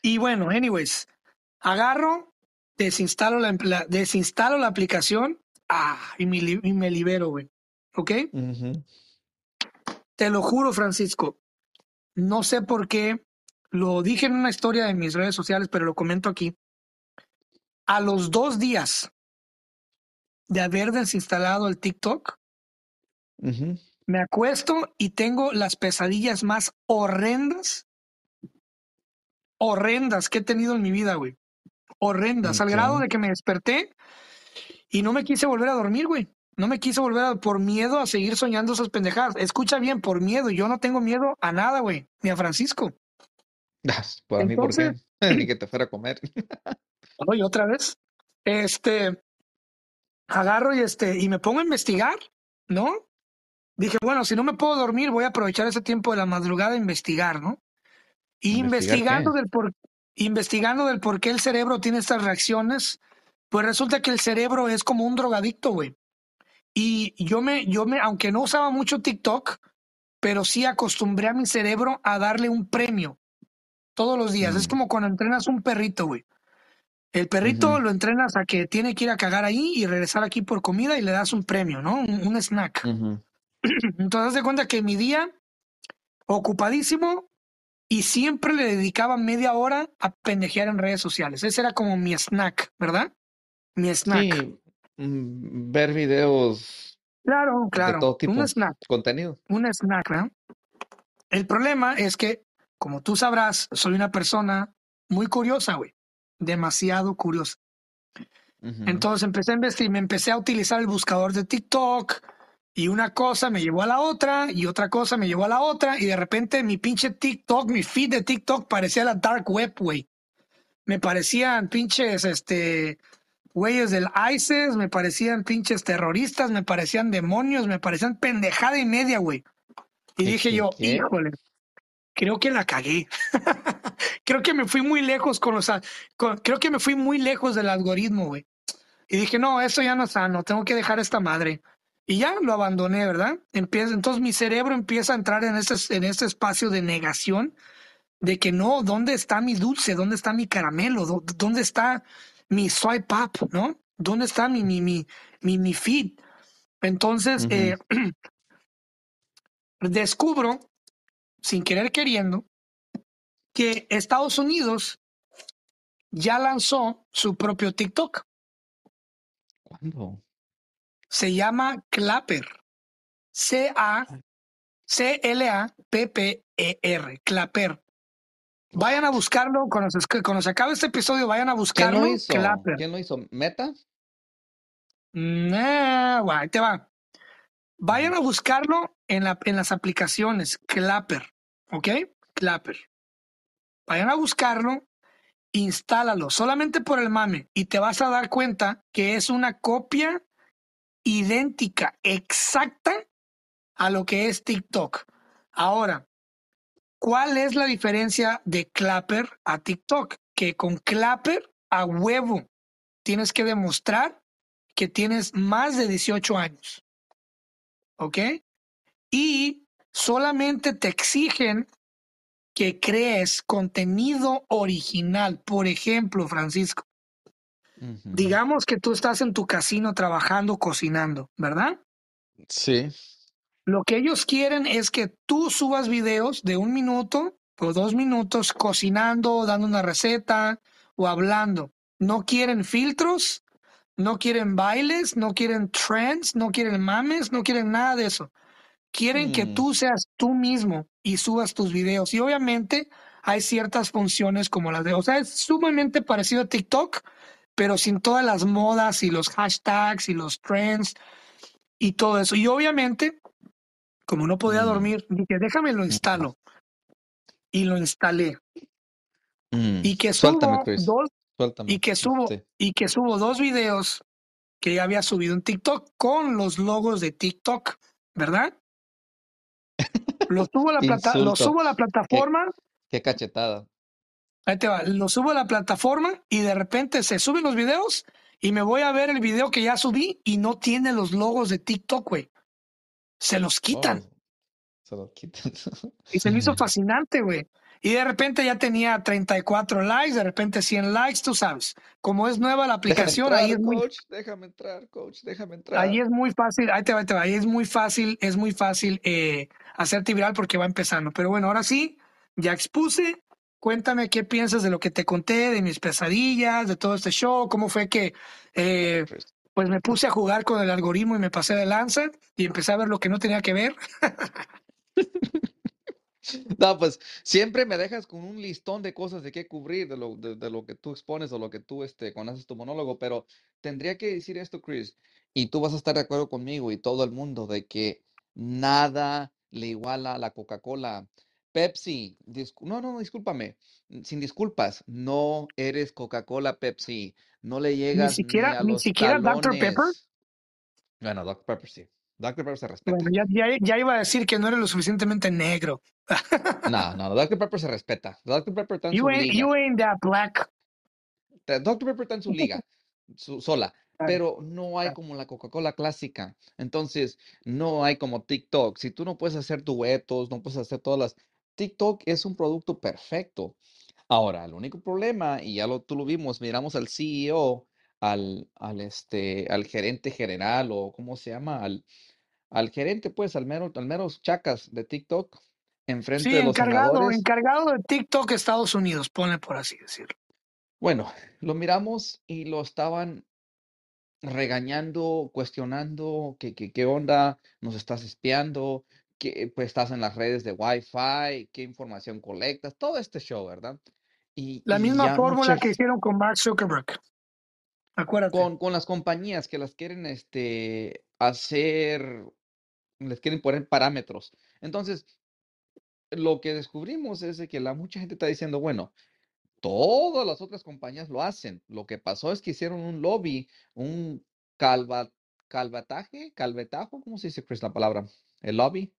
y bueno, anyways, agarro, desinstalo la, la- desinstalo la aplicación, ah, y me, y me libero, güey, ¿ok? Te lo juro, Francisco. No sé por qué. Lo dije en una historia de mis redes sociales, pero lo comento aquí. A los dos días de haber desinstalado el TikTok, me acuesto y tengo las pesadillas más horrendas, horrendas que he tenido en mi vida, güey. Horrendas, al grado de que me desperté y no me quise volver a dormir, güey. No me quise volver a, por miedo a seguir soñando esas pendejadas. Escucha bien, por miedo. Yo no tengo miedo a nada, güey, ni a Francisco. Ah, Para mí, ¿por qué? Ni que te fuera a comer. Oye, otra vez. Este, agarro y este, y me pongo a investigar, ¿no? Dije, bueno, si no me puedo dormir, voy a aprovechar ese tiempo de la madrugada a investigar, ¿no? Y ¿Investigar investigando qué? del por, investigando del por qué el cerebro tiene estas reacciones, pues resulta que el cerebro es como un drogadicto, güey. Y yo me, yo me, aunque no usaba mucho TikTok, pero sí acostumbré a mi cerebro a darle un premio todos los días. Es Mm. como cuando entrenas un perrito, güey. El perrito lo entrenas a que tiene que ir a cagar ahí y regresar aquí por comida y le das un premio, ¿no? Un, un snack. Entonces, de cuenta que mi día ocupadísimo y siempre le dedicaba media hora a pendejear en redes sociales. Ese era como mi snack, ¿verdad? Mi snack. Sí, ver videos Claro, de claro. todo tipo, Un snack. contenido. un snack, ¿verdad? El problema es que, como tú sabrás, soy una persona muy curiosa, güey. Demasiado curiosa. Entonces empecé a investigar, me empecé a utilizar el buscador de TikTok y una cosa me llevó a la otra y otra cosa me llevó a la otra y de repente mi pinche TikTok, mi feed de TikTok parecía la dark web, güey. Me parecían pinches, este, güeyes del ISIS, me parecían pinches terroristas, me parecían demonios, me parecían pendejada y media, güey. Y ¿Qué, dije yo, qué? híjole, creo que la cagué. creo que me fui muy lejos con los, con- creo que me fui muy lejos del algoritmo, güey. Y dije, no, esto ya no es sano, tengo que dejar esta madre. Y ya lo abandoné, ¿verdad? Empieza, entonces mi cerebro empieza a entrar en este, en este espacio de negación de que no, ¿dónde está mi dulce? ¿Dónde está mi caramelo? ¿Dó- ¿Dónde está mi swipe up? ¿No? ¿Dónde está mi, mi, mi, mi, mi feed? Entonces, eh, descubro, sin querer queriendo, que Estados Unidos ya lanzó su propio TikTok. ¿Cuándo? Se llama Clapper. C-A, C-L-A-P-P-E-R. Vayan a buscarlo. Cuando se, cuando se acabe este episodio, vayan a ¿Quién buscarlo. lo hizo? Clapper. ¿Quién lo hizo? ¿Meta? Nah, guay, ahí te va. Vayan a buscarlo en, la, en las aplicaciones. Clapper. ¿Ok? Clapper. Vayan a buscarlo, instálalo, solamente por el mame, y te vas a dar cuenta que es una copia idéntica, exacta a lo que es TikTok. Ahora, ¿cuál es la diferencia de Clapper a TikTok? Que con Clapper a huevo tienes que demostrar que tienes más de 18 años. ¿Ok? Y solamente te exigen que crees contenido original. Por ejemplo, Francisco, digamos que tú estás en tu casino trabajando, cocinando, ¿verdad? Sí. Lo que ellos quieren es que tú subas videos de un minuto o dos minutos cocinando, dando una receta o hablando. No quieren filtros, no quieren bailes, no quieren trends, no quieren mames, no quieren nada de eso. Quieren que Mm. tú seas tú mismo y subas tus videos. Y obviamente hay ciertas funciones como las de, o sea, es sumamente parecido a TikTok, pero sin todas las modas y los hashtags y los trends y todo eso. Y obviamente, como no podía Mm. dormir, dije, déjame lo instalo. y lo instalé. Mm, Y que Suéltame, subo Chris. dos, Suéltame. y que subo, Sí. y que subo dos videos que ya había subido en TikTok con los logos de TikTok, ¿verdad? Lo subo a la Qué plata, lo subo a la plataforma, Qué cachetada. ahí te va, lo subo a la plataforma y de repente se suben los videos y me voy a ver el video que ya subí y no tiene los logos de TikTok, güey. Se los quitan. Oh, se lo quitan. Y se me hizo fascinante, güey. Y de repente ya tenía 34 likes, de repente 100 likes, tú sabes. Como es nueva la Déjame aplicación, entrar, ahí es muy coach. Déjame entrar, coach. Déjame entrar. Ahí es muy fácil, ahí te va, ahí te va, ahí es muy fácil, es muy fácil eh, hacerte viral porque va empezando. Pero bueno, ahora sí, ya expuse. Cuéntame qué piensas de lo que te conté, de mis pesadillas, de todo este show, cómo fue que eh, Chris. Pues me puse a jugar con el algoritmo y me pasé de lanza y empecé a ver lo que no tenía que ver. No, pues siempre me dejas con un listón de cosas de qué cubrir, de lo, de, de lo que tú expones o lo que tú, este, cuando haces tu monólogo, pero tendría que decir esto, Chris, y tú vas a estar de acuerdo conmigo y todo el mundo, de que nada le iguala a la Coca-Cola. Pepsi, no, no, discúlpame, sin disculpas, no eres Coca-Cola, Pepsi, no le Ni llegas ni siquiera, a ni los siquiera Dr. Pepper. talones. Bueno, Dr. Pepper sí, Dr. Pepper se respeta. Bueno, ya, ya, ya iba a decir que no eres lo suficientemente negro. No, no, Dr. Pepper se respeta. Dr. Pepper está en You su ain't, liga. you ain't that black. Dr. Pepper está en su liga, su- sola, pero no hay como la Coca-Cola clásica. Entonces, no hay como TikTok. Si tú no puedes hacer duetos, no puedes hacer todas las... TikTok es un producto perfecto. Ahora, el único problema, y ya lo, tú lo vimos, miramos al CEO, al, al, este, al gerente general, o ¿cómo se llama? Al, al gerente, pues, al mero, al mero chacas de TikTok, enfrente Sí, de los encargado, senadores. encargado de TikTok Estados Unidos, ponle por así decirlo. Bueno, lo miramos y lo estaban regañando, cuestionando, que, que- qué onda, nos estás espiando, que pues estás en las redes de Wi-Fi, qué información colectas, todo este show, ¿verdad? Y, La y misma fórmula que hicieron con Mark Zuckerberg. Acuérdate. con, con las compañías que las quieren este, hacer, les quieren poner parámetros. Entonces, lo que descubrimos es de que la mucha gente está diciendo, bueno, Todas las otras compañías lo hacen. Lo que pasó es que hicieron un lobby, un calva, calvataje, calvetajo, ¿cómo se dice, Chris, la palabra? El lobby,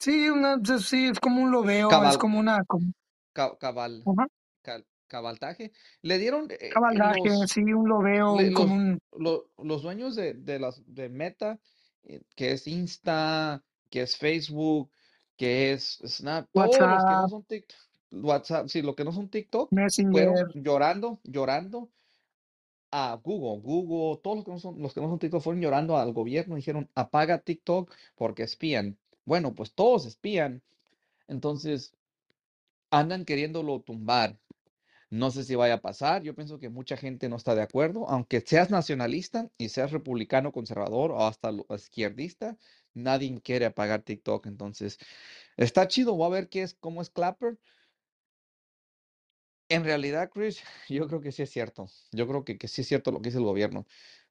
Sí, una, sí, es como un lobeo, es cabal, como una como- ca- cabal, ajá, cal- cabaltaje. Le dieron eh, cabalgaje, los, sí, un lobeo, le- los, un lo- los dueños de, de las de Meta, eh, que es Insta, que es Facebook, que es Snap, todos los que no WhatsApp, son TikTok, WhatsApp, sí, los que no son TikTok, Messenger. fueron llorando, llorando a Google, Google, todos los que no son, los que no son TikTok fueron llorando al gobierno, dijeron, apaga TikTok porque espían. Bueno, pues todos espían, entonces andan queriéndolo tumbar. No sé si vaya a pasar, yo pienso que mucha gente no está de acuerdo, aunque seas nacionalista y seas republicano, conservador o hasta izquierdista, nadie quiere apagar TikTok, entonces está chido, voy a ver qué es, cómo es Clapper. En realidad, Chris, yo creo que sí es cierto. Yo creo que, que sí es cierto lo que dice el gobierno.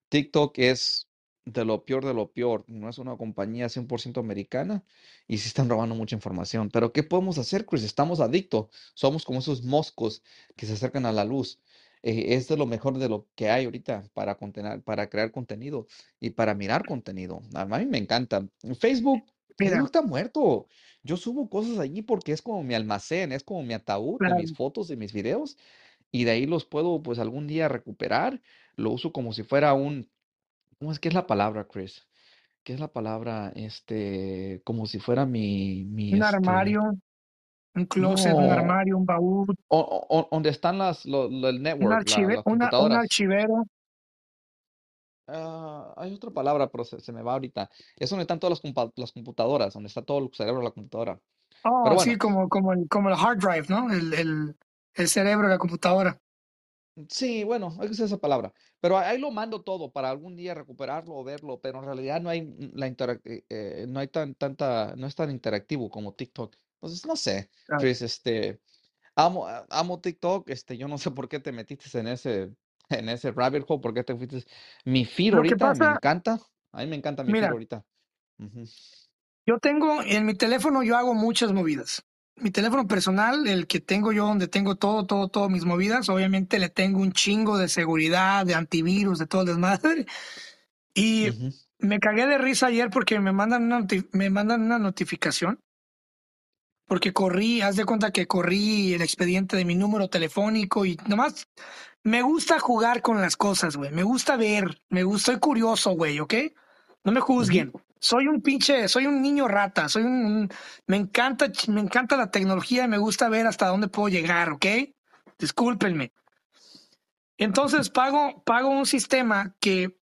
TikTok es de lo peor de lo peor. No es una compañía 100% americana y sí están robando mucha información. Pero ¿qué podemos hacer, Chris? Estamos adictos. Somos como esos moscos que se acercan a la luz. Eh, es de lo mejor de lo que hay ahorita para contener, para crear contenido y para mirar contenido. A mí me encanta. Facebook, Facebook está muerto. Yo subo cosas allí porque es como mi almacén, es como mi ataúd de mis fotos, de mis videos y de ahí los puedo pues algún día recuperar. Lo uso como si fuera un, ¿cómo es que es la palabra, Chris? ¿Qué es la palabra? Este, como si fuera mi, mi, un este, armario, un closet, un armario, un baúl, o- o- donde están las, lo- lo- el un, network, la- archive, las una, un archivero. Ah, hay otra palabra, pero se, se me va ahorita. Es donde están todas las, las computadoras, donde está todo el cerebro de la computadora. Oh, Pero sí, como, como, el, como el hard drive, ¿no? El, el, el cerebro de la computadora. Sí, bueno, hay que usar esa palabra. Pero ahí lo mando todo para algún día recuperarlo o verlo, pero en realidad no hay mm, la interac- eh, eh, no hay tan tanta, no es tan interactivo como TikTok. Entonces, no sé. Chris, este, amo, a- amo TikTok, este, yo no sé por qué te metiste en ese, en ese rabbit hole, por qué te fuiste. Mi feed Lo que ahorita me pasa, encanta, a mí me encanta mi feed mira, ahorita. Ujú. yo tengo en mi teléfono, yo hago muchas movidas. Mi teléfono personal, el que tengo yo, donde tengo todo, todo, todo mis movidas, obviamente le tengo un chingo de seguridad, de antivirus, de todo el desmadre. Y me cagué de risa ayer porque me mandan una, me mandan una notificación. Porque corrí, haz de cuenta que corrí el expediente de mi número telefónico y nomás me gusta jugar con las cosas, güey. Me gusta ver, me gusta, soy curioso, güey, ¿ok? No me juzguen. Soy un pinche, soy un niño rata, soy un, me encanta, me encanta la tecnología y me gusta ver hasta dónde puedo llegar, ¿ok? Discúlpenme. Entonces pago, pago un sistema que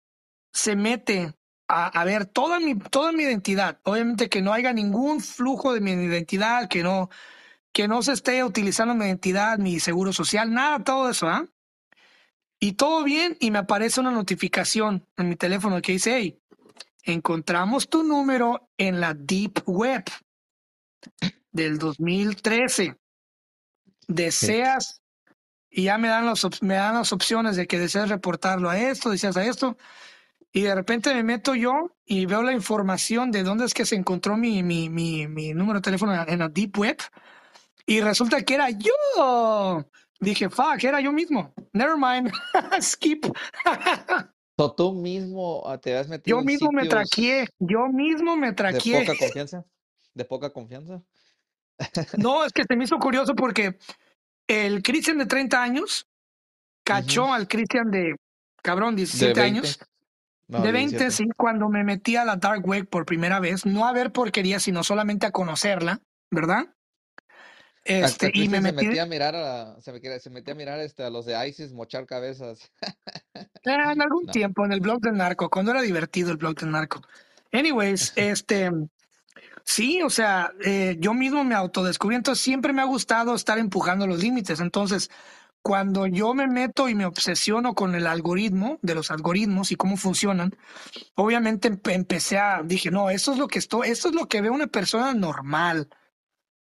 se mete a, a ver toda mi, toda mi identidad. Obviamente que no haya ningún flujo de mi identidad, que no, que no se esté utilizando mi identidad, mi seguro social, nada, todo eso, ¿ah? Y todo bien, y me aparece una notificación en mi teléfono que dice, hey, encontramos tu número en la Deep Web del 2013. Deseas, y ya me dan, op- me dan las opciones de que deseas reportarlo a esto, deseas a esto, y de repente me meto yo y veo la información de dónde es que se encontró mi, mi, mi, mi número de teléfono en la- en la Deep Web, y resulta que era yo. Dije, fuck, era yo mismo. Never mind. Skip. So, tú mismo ah, te has metido Yo en mismo me traqué. Yo mismo me de traqué. poca confianza, de poca confianza. No, es que se me hizo curioso porque el Cristian de 30 años cachó al Cristian de, cabrón, De 17 20. años. No, de 20, 17. sí, cuando me metí a la Dark Web por primera vez, no a ver porquería, sino solamente a conocerla, ¿verdad? Este, y me se metí, metía a mirar a, se, me se metía a mirar este, a los de ISIS mochar cabezas. Eh, en algún No. tiempo en el blog del narco, cuando era divertido el blog del narco. Anyways, este, sí, o sea, eh, yo mismo me autodescubrí, entonces siempre me ha gustado estar empujando los límites. Entonces, cuando yo me meto y me obsesiono con el algoritmo, de los algoritmos y cómo funcionan, obviamente empe- empecé a, dije, no, eso es lo que estoy, esto es lo que ve una persona normal,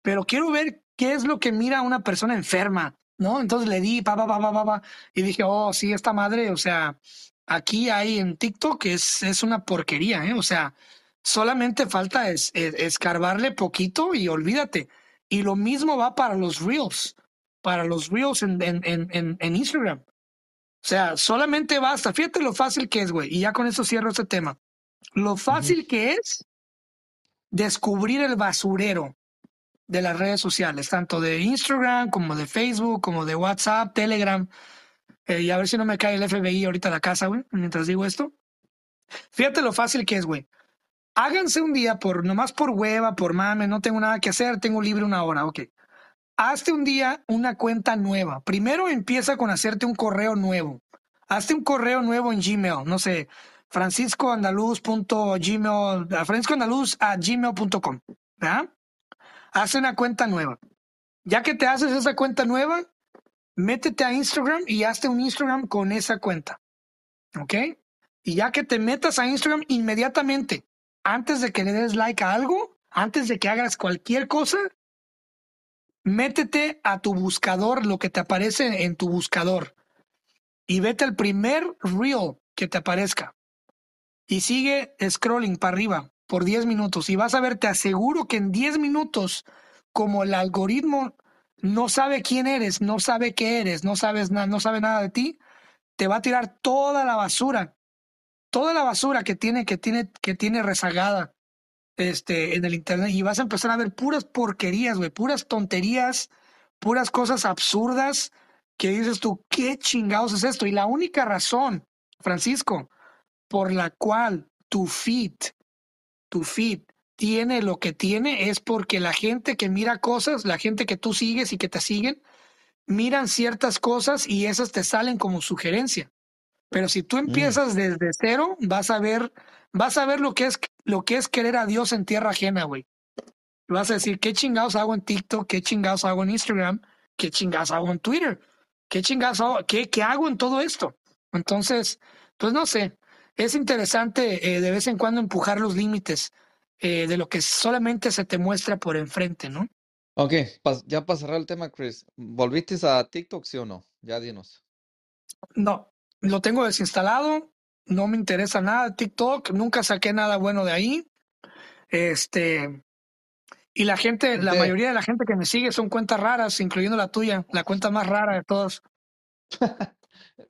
pero quiero ver qué es lo que mira una persona enferma, ¿no? Entonces le di, pa, pa, pa, pa, pa, pa, y dije, oh, sí, esta madre, o sea, aquí hay en TikTok es, es una porquería, ¿eh? O sea, solamente falta es, es- escarbarle poquito y olvídate. Y lo mismo va para los Reels, para los Reels en, en, en, en, en Instagram. O sea, solamente basta. Fíjate lo fácil que es, güey. Y ya con eso cierro este tema. Lo fácil que es descubrir el basurero de las redes sociales, tanto de Instagram como de Facebook, como de WhatsApp, Telegram. Eh, y a ver si no me cae el FBI ahorita a la casa, güey, mientras digo esto. Fíjate lo fácil que es, güey. Háganse un día por, nomás por hueva, por mame, no tengo nada que hacer, tengo libre una hora, ok. Hazte un día una cuenta nueva. Primero empieza con hacerte un correo nuevo. Hazte un correo nuevo en Gmail, no sé, franciscoandaluz.gmail, franciscoandaluz a gmail.com, ¿verdad? Haz una cuenta nueva. Ya que te haces esa cuenta nueva, métete a Instagram y hazte un Instagram con esa cuenta. ¿Ok? Y ya que te metas a Instagram inmediatamente, antes de que le des like a algo, antes de que hagas cualquier cosa, métete a tu buscador, lo que te aparece en tu buscador. Y vete al primer reel que te aparezca. Y sigue scrolling para arriba por 10 minutos. Y vas a ver, te aseguro que en 10 minutos, como el algoritmo no sabe quién eres, no sabe qué eres, no sabes nada, no sabe nada de ti, te va a tirar toda la basura, toda la basura que tiene, que tiene, que tiene rezagada este, en el internet. Y vas a empezar a ver puras porquerías, güey, puras tonterías, puras cosas absurdas que dices tú, ¿qué chingados es esto? Y la única razón, Francisco, por la cual tu feed, feed tiene lo que tiene es porque la gente que mira cosas, la gente que tú sigues y que te siguen, miran ciertas cosas y esas te salen como sugerencia. Pero si tú empiezas desde cero, vas a ver, vas a ver lo que es lo que es querer a Dios en tierra ajena, güey. Vas a decir, ¿qué chingados hago en TikTok? ¿Qué chingados hago en Instagram? ¿Qué chingados hago en Twitter? ¿Qué chingados hago? ¿Qué, qué hago en todo esto? Entonces, pues no sé, es interesante eh, de vez en cuando empujar los límites eh, de lo que solamente se te muestra por enfrente, ¿no? Ok, ya para cerrar el tema, Chris, ¿volviste a TikTok, sí o no? Ya dinos. No, lo tengo desinstalado, no me interesa nada TikTok, nunca saqué nada bueno de ahí. Este, Y la gente, la mayoría de la gente que me sigue son cuentas raras, incluyendo la tuya, la cuenta más rara de todas.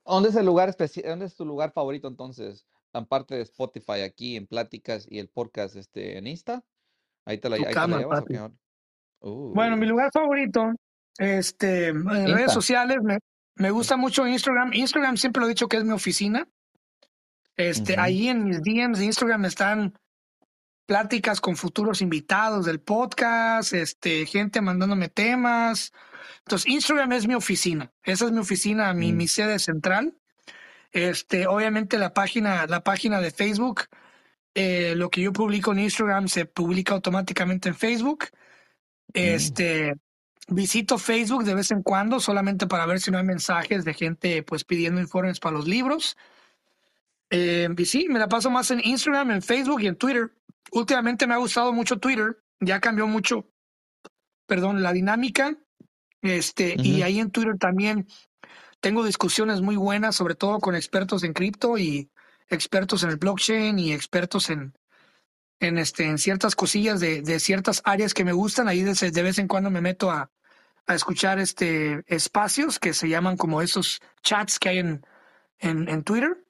¿dónde es el lugar especi- dónde es tu lugar favorito entonces? Aparte de Spotify, aquí en Pláticas y el podcast este, en Insta. ¿Ahí te la, ahí te la cama, llevas o papi. qué? Bueno, mi Uh, lugar favorito, este, en redes sociales, me, me gusta mucho Instagram. Instagram siempre lo he dicho que es mi oficina. Este, ahí en mis DMs de Instagram están pláticas con futuros invitados del podcast, este, gente mandándome temas. Entonces, Instagram es mi oficina. Esa es mi oficina, mi, Mm. mi sede central. Este, obviamente la página, la página de Facebook, eh, lo que yo publico en Instagram se publica automáticamente en Facebook. Mm. Este, visito Facebook de vez en cuando solamente para ver si no hay mensajes de gente pues pidiendo informes para los libros. Eh, y sí, me la paso más en Instagram, en Facebook y en Twitter. Últimamente me ha gustado mucho Twitter, ya cambió mucho, perdón, la dinámica. Este, y ahí en Twitter también tengo discusiones muy buenas, sobre todo con expertos en cripto y expertos en el blockchain y expertos en, en, este, en ciertas cosillas de, de ciertas áreas que me gustan. Ahí de, de vez en cuando me meto a, a escuchar este espacios que se llaman como esos chats que hay en, en, Twitter.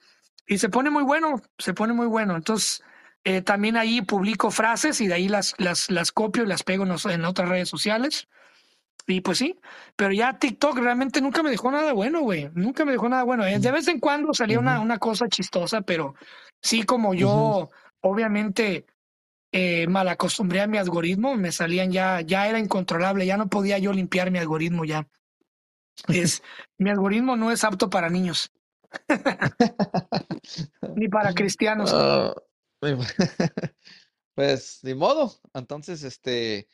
Y se pone muy bueno, se pone muy bueno. Entonces, eh, también ahí publico frases y de ahí las, las, las copio y las pego en otras redes sociales. Y pues sí, pero ya TikTok realmente nunca me dejó nada bueno, güey. Nunca me dejó nada bueno. Eh, De vez en cuando salía una, una cosa chistosa, pero sí como yo, obviamente, eh, mal acostumbré a mi algoritmo, me salían ya, ya era incontrolable, ya no podía yo limpiar mi algoritmo ya. Es, mi algoritmo no es apto para niños, ni para cristianos. Ah, Pues ni modo. Entonces, este,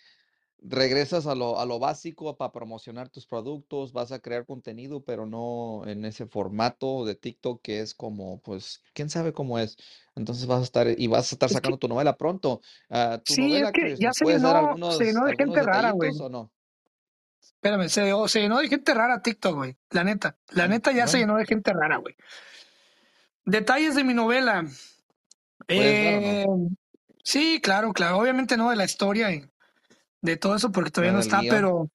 regresas a lo, a lo básico para promocionar tus productos, vas a crear contenido, pero no en ese formato de TikTok que es como, pues, quién sabe cómo es. Entonces vas a estar y vas a estar Es que, sacando tu novela pronto. Ah, tu sí, es que Chris, ya ¿nos se llenó, se llenó de gente rara, güey. no? Espérame, se, o se llenó de gente rara TikTok, güey. La neta, la Ah, neta ya se llenó de gente rara, güey. Detalles de mi novela. Eh, sí, claro, claro. Obviamente no de la historia y de todo eso porque todavía no está, pero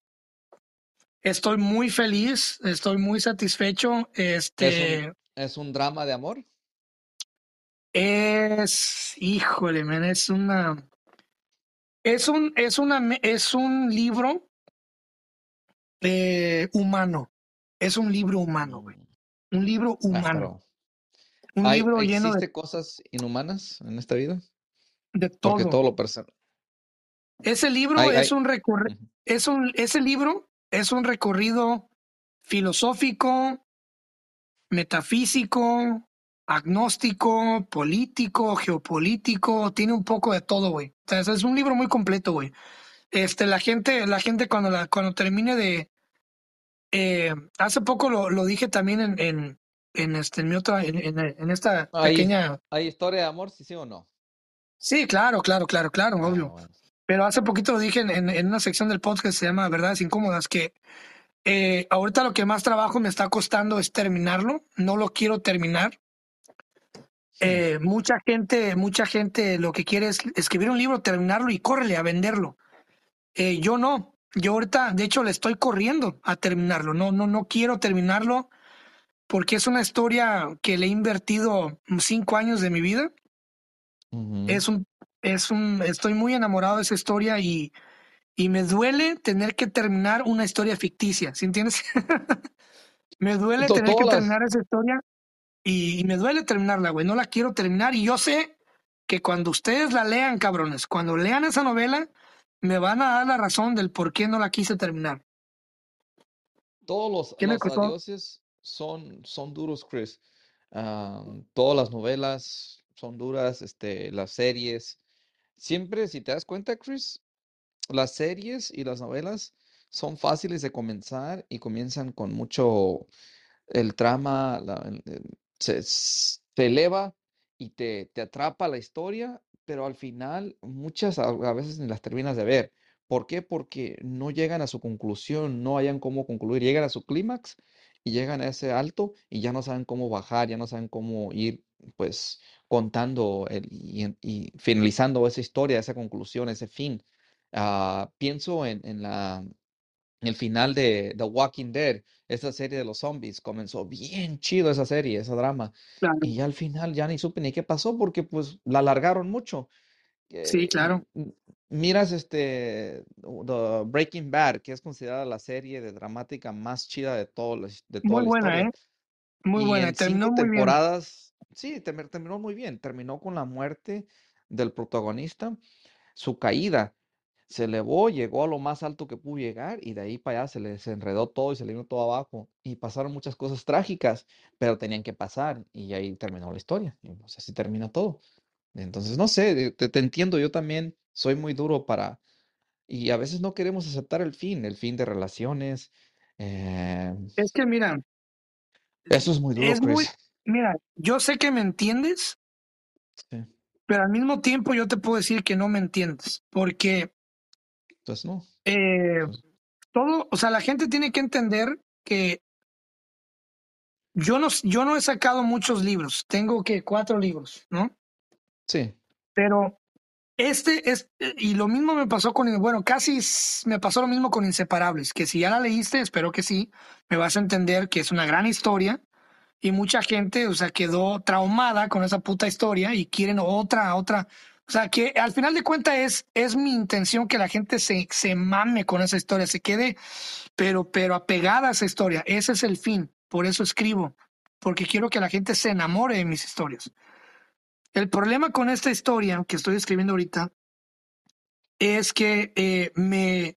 estoy muy feliz, estoy muy satisfecho. ¿Es un, Este es un drama de amor? es, híjole, man, es una, es un, es una, es un libro eh, humano. Es un libro humano, güey. Mm, Un libro Ah, humano. Un ¿hay, libro lleno de, cosas inhumanas en esta vida? de Porque todo. todo lo. Ese libro es un recorrido, es un, ese libro es un recorrido filosófico, metafísico, agnóstico, político, geopolítico, tiene un poco de todo, güey. O sea, es un libro muy completo, güey. Este, la gente, la gente cuando la, cuando termine de, eh, hace poco lo, lo dije también en, en, en este, en mi otra, en, en, en esta ¿Hay, pequeña, hay historia de amor, sí, sí o no? sí, claro, claro, claro, claro, Ah, obvio. bueno. Pero hace poquito lo dije en, en, en una sección del podcast que se llama Verdades Incómodas, que eh, ahorita lo que más trabajo me está costando es terminarlo. No lo quiero terminar. Sí. Eh, mucha gente, mucha gente lo que quiere es escribir un libro, terminarlo y córrele a venderlo. Eh, yo no. Yo ahorita, de hecho, le estoy corriendo a terminarlo. No, no, no quiero terminarlo porque es una historia que le he invertido cinco años de mi vida. Es un, es un, estoy muy enamorado de esa historia y, y me duele tener que terminar una historia ficticia, ¿sí entiendes? me duele tener que terminar esa historia y, y me duele terminarla, güey. No la quiero terminar y yo sé que cuando ustedes la lean, cabrones, cuando lean esa novela, me van a dar la razón del por qué no la quise terminar. todos los, ¿Qué me los adioses son, son duros, Chris. Ah, todas las novelas son duras, este, las series. Siempre, si te das cuenta, Chris, las series y las novelas son fáciles de comenzar y comienzan con mucho el trama se eleva y te, te atrapa la historia, pero al final muchas a, a veces ni las terminas de ver. ¿Por qué? Porque no llegan a su conclusión, no hayan cómo concluir, llegan a su clímax y llegan a ese alto y ya no saben cómo bajar, ya no saben cómo ir pues contando el- y, finalizando esa historia, esa conclusión, ese fin. Ah, pienso en, en la, el final de The Walking Dead, esa serie de los zombies, comenzó bien chido esa serie, esa drama, Claro. y al final ya ni supe ni qué pasó porque pues la alargaron mucho. Sí, Eh, claro. m- miras este The Breaking Bad, que es considerada la serie de dramática más chida de todo de toda Muy la buena, historia. ¿eh? Muy Y buena. en Terminó cinco muy bien. temporadas, sí, termi- terminó muy bien. Terminó con la muerte del protagonista, su caída. Se elevó, llegó a lo más alto que pudo llegar y de ahí para allá se le desenredó todo y se le vino todo abajo. Y pasaron muchas cosas trágicas, pero tenían que pasar y ahí terminó la historia. Y pues así termina todo. Entonces, no sé, te, te entiendo, yo también soy muy duro para... Y a veces no queremos aceptar el fin, el fin de relaciones. eh, Es que mira, eso es muy duro, es muy, Chris. mira, yo sé que me entiendes, Sí. pero al mismo tiempo yo te puedo decir que no me entiendes, porque Entonces, no. eh, Pues, todo, o sea, la gente tiene que entender que yo no, yo no he sacado muchos libros, tengo que cuatro libros, ¿no? sí. Pero este es, y lo mismo me pasó con, bueno, casi me pasó lo mismo con Inseparables, que si ya la leíste, espero que sí, me vas a entender que es una gran historia y mucha gente, o sea, quedó traumada con esa puta historia y quieren otra, otra. O sea, que al final de cuentas es, es mi intención que la gente se, se mame con esa historia, se quede, pero, pero apegada a esa historia. Ese es el fin. Por eso escribo, porque quiero que la gente se enamore de mis historias. El problema con esta historia que estoy escribiendo ahorita es que eh, me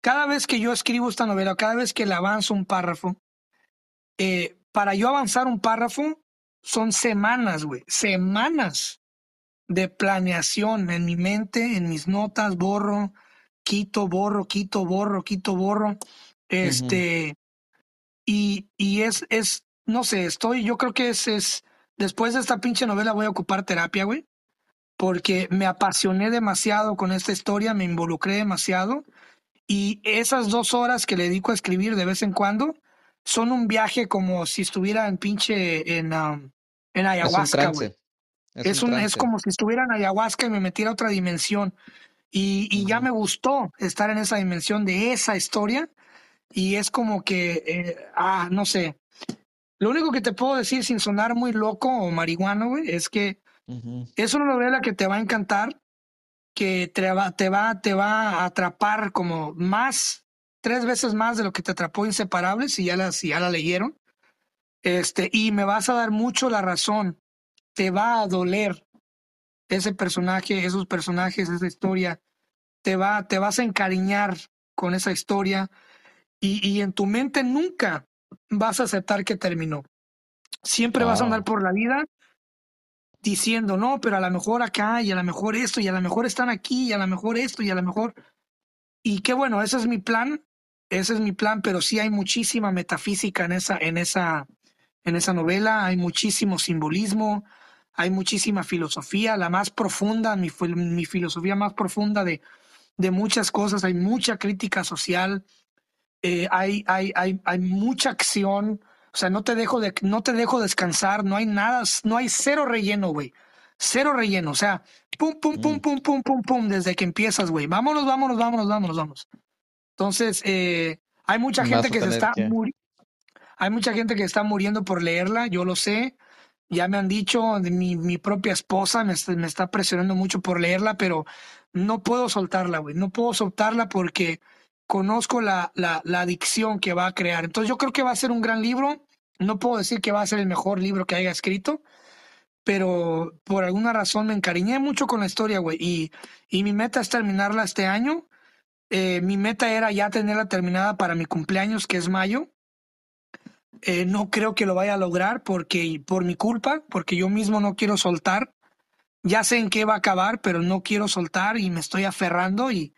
cada vez que yo escribo esta novela, cada vez que le avanzo un párrafo, eh, para yo avanzar un párrafo son semanas, güey, semanas de planeación en mi mente, en mis notas, borro, quito, borro, quito, borro, quito, borro. Este, y, y es, es, no sé, estoy, yo creo que es, es, después de esta pinche novela voy a ocupar terapia, güey, porque me apasioné demasiado con esta historia, me involucré demasiado y esas dos horas que le dedico a escribir de vez en cuando son un viaje como si estuviera en pinche en, um, en ayahuasca, güey. Es Es, un un, es como si estuviera en ayahuasca y me metiera a otra dimensión. Y, y ya me gustó estar en esa dimensión de esa historia. Y es como que, eh, ah, no sé. Lo único que te puedo decir sin sonar muy loco o marihuano, güey, es que es una novela que te va a encantar, que te va, te va, te va a atrapar como más, tres veces más de lo que te atrapó Inseparables, si ya la, si ya la leyeron. Este, y me vas a dar mucho la razón. Te va a doler ese personaje, esos personajes, esa historia. Te va, te vas a encariñar con esa historia y, y en tu mente nunca vas a aceptar que terminó. Siempre vas a andar por la vida diciendo, no, pero a lo mejor acá y a lo mejor esto y a lo mejor están aquí y a lo mejor esto y a lo mejor... Y qué bueno, ese es mi plan, ese es mi plan, pero sí hay muchísima metafísica en esa, en esa, en esa novela, hay muchísimo simbolismo, hay muchísima filosofía, la más profunda, mi, mi filosofía más profunda de, de muchas cosas, hay mucha crítica social, eh, hay, hay, hay, hay mucha acción, o sea, no te dejo de, no te dejo descansar, no hay nada, no hay cero relleno, güey. Cero relleno, o sea, pum, pum, pum, Mm. pum, pum, pum, pum, desde que empiezas, güey. Vámonos, vámonos, vámonos, vámonos, vámonos. Entonces, eh, hay mucha Vas gente que se está que. muri- hay mucha gente que está muriendo por leerla, yo lo sé. Ya me han dicho, mi, mi propia esposa me, está- me está presionando mucho por leerla, pero no puedo soltarla, güey. No puedo soltarla porque conozco la, la, la adicción que va a crear. Entonces yo creo que va a ser un gran libro. No puedo decir que va a ser el mejor libro que haya escrito, pero por alguna razón me encariñé mucho con la historia, güey. Y, y mi meta es terminarla este año. Eh, mi meta era ya tenerla terminada para mi cumpleaños, que es mayo. Eh, no creo que lo vaya a lograr porque por mi culpa, porque yo mismo no quiero soltar. Ya sé en qué va a acabar, pero no quiero soltar y me estoy aferrando y,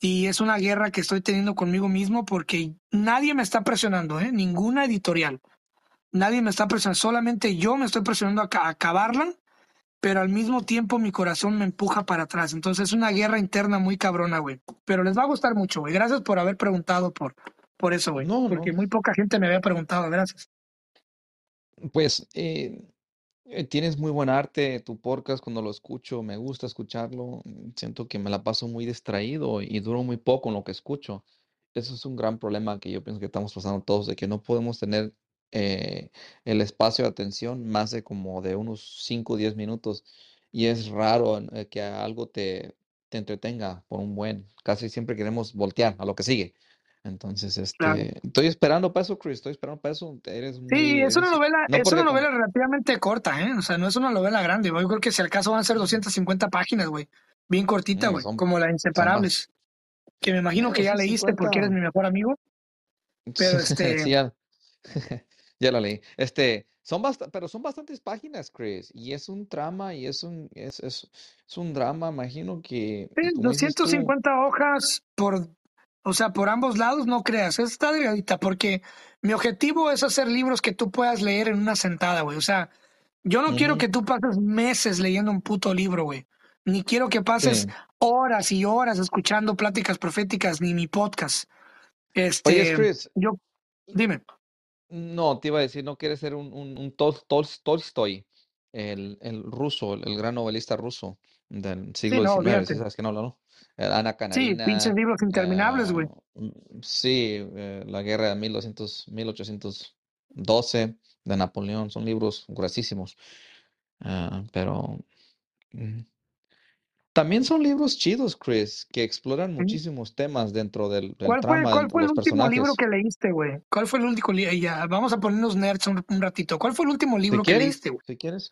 y es una guerra que estoy teniendo conmigo mismo porque nadie me está presionando, ¿eh? Ninguna editorial. Nadie me está presionando, solamente yo me estoy presionando a, ca- a acabarla, pero al mismo tiempo mi corazón me empuja para atrás. Entonces es una guerra interna muy cabrona, güey. Pero les va a gustar mucho, güey. Gracias por haber preguntado por, por eso, güey. No, Porque no. muy poca gente me había preguntado. Gracias. Pues, eh, Eh, Tienes muy buen arte, tu podcast cuando lo escucho, me gusta escucharlo, mm, siento que me la paso muy distraído y duro muy poco en lo que escucho. Eso es un gran problema que yo pienso que estamos pasando todos, de que no podemos tener eh, el espacio de atención más de como de unos 5 o 10 minutos y es raro eh, que algo te, te entretenga por un buen, casi siempre queremos voltear a lo que sigue. Entonces, Claro. este, estoy esperando para eso, Chris, estoy esperando para eso. Eres Sí, muy, es una novela, no es una con... novela relativamente corta, ¿eh? O sea, no es una novela grande, güey. Yo creo que si al caso van a ser 250 páginas, güey. Bien cortita, Mm, güey. Como La son bas- Inseparables, que me imagino eh, que ya leíste porque eres mi mejor amigo, pero este, Sí, ya, ya la leí. Este, son bast pero son bastantes páginas, Chris. Y es un trama y es un, es, es, es un drama, imagino que, sí, como dices tú, 250 hojas por, o sea, por ambos lados, no creas, está delgadita, porque mi objetivo es hacer libros que tú puedas leer en una sentada, güey. O sea, yo no quiero que tú pases meses leyendo un puto libro, güey. Ni quiero que pases sí. horas y horas escuchando pláticas proféticas, ni mi podcast. Oye, Este, Chris, yo, dime. no, te iba a decir, no quieres ser un, un, un Tol- Tol- Tolstoy, el, el ruso, el, el gran novelista ruso del Sí, siglo no, XIX, ¿sí olvídate. sabes que no, no? Ana Sí, pinches libros interminables, ah, güey. mm, sí, eh, la guerra de 1200, 1812 de Napoleón, son libros gruesísimos, ah, pero mm, también son libros chidos, Chris, que exploran muchísimos temas dentro del, del ¿Cuál fue, trama, cuál dentro fue de el último libro que leíste, güey? ¿Cuál fue el último libro? Ya, vamos a ponernos nerds un, un ratito. ¿Cuál fue el último Si libro que leíste, güey? si quieres.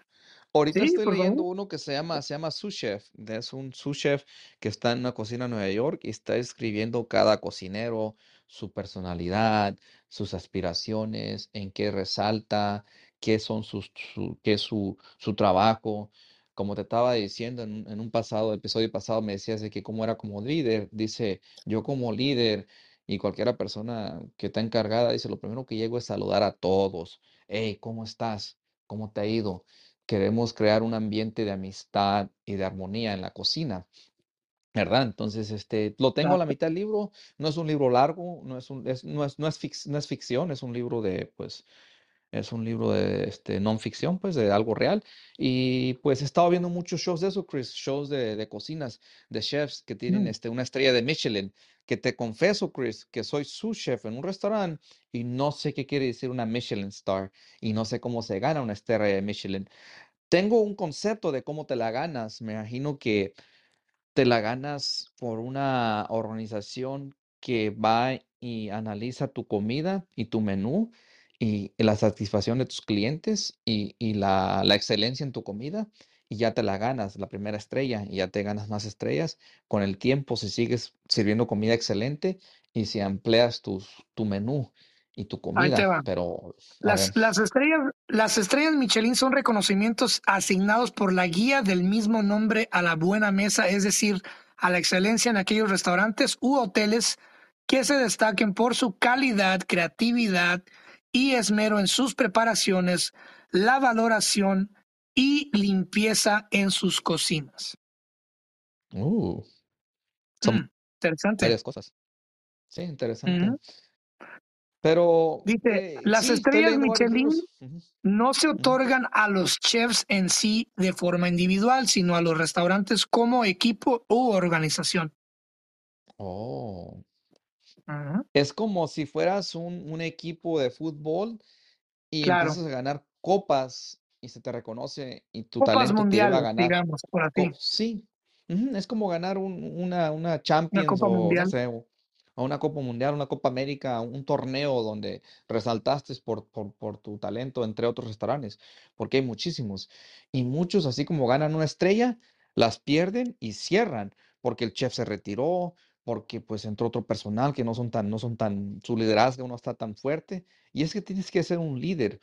Ahorita Sí, estoy leyendo favor. uno que se llama, se llama Sous Chef. Es un sous chef que está en una cocina en Nueva York y está escribiendo cada cocinero, su personalidad, sus aspiraciones, en qué resalta, qué son sus, su, qué es su, su trabajo. Como te estaba diciendo en, un en un pasado, episodio pasado, me decías de que cómo era como líder. Dice, yo como líder y cualquiera persona que está encargada, dice, lo primero que llego es saludar a todos. Hey, ¿cómo estás? ¿Cómo te ha ido? Queremos crear un ambiente de amistad y de armonía en la cocina, ¿verdad? Entonces, este, lo tengo a la mitad del libro, no es un libro largo, no es un, es, no es, no es, fic- no es ficción, es un libro de, pues, es un libro de este, non ficción, pues, de algo real. Y pues he estado viendo muchos shows de eso, Chris, shows de, de cocinas, de chefs que tienen Mm. este, una estrella de Michelin, que te confieso, Chris, que soy su chef en un restaurante y no sé qué quiere decir una Michelin star y no sé cómo se gana una estrella de Michelin. Tengo un concepto de cómo te la ganas. Me imagino que te la ganas por una organización que va y analiza tu comida y tu menú y la satisfacción de tus clientes y, y la, la excelencia en tu comida y ya te la ganas, la primera estrella y ya te ganas más estrellas con el tiempo si sigues sirviendo comida excelente y si empleas tus, tu menú y tu comida. Pero, Las, las estrellas, las estrellas Michelin son reconocimientos asignados por la guía del mismo nombre a la buena mesa, es decir, a la excelencia en aquellos restaurantes u hoteles que se destaquen por su calidad, creatividad y esmero en sus preparaciones, la valoración y limpieza en sus cocinas. uh, son Mm, interesante. varias cosas. Sí, interesante. Pero Dice, eh, las sí, estrellas Michelin no se otorgan a los chefs en sí de forma individual, sino a los restaurantes como equipo u organización. Oh, Es como si fueras un, un equipo de fútbol y Claro, empiezas a ganar copas y se te reconoce y tu copas talento te lleva a mundiales, ganar. digamos, por sí, ujú, es como ganar un- una, una una Champions copa o no mundial. sé, o, o una Copa Mundial, una Copa América, un torneo donde resaltaste por, por, por tu talento entre otros restaurantes, porque hay muchísimos. Y muchos, así como ganan una estrella, las pierden y cierran, porque el chef se retiró, porque pues entró otro personal que no son tan, no son tan, su liderazgo no está tan fuerte. Y es que tienes que ser un líder.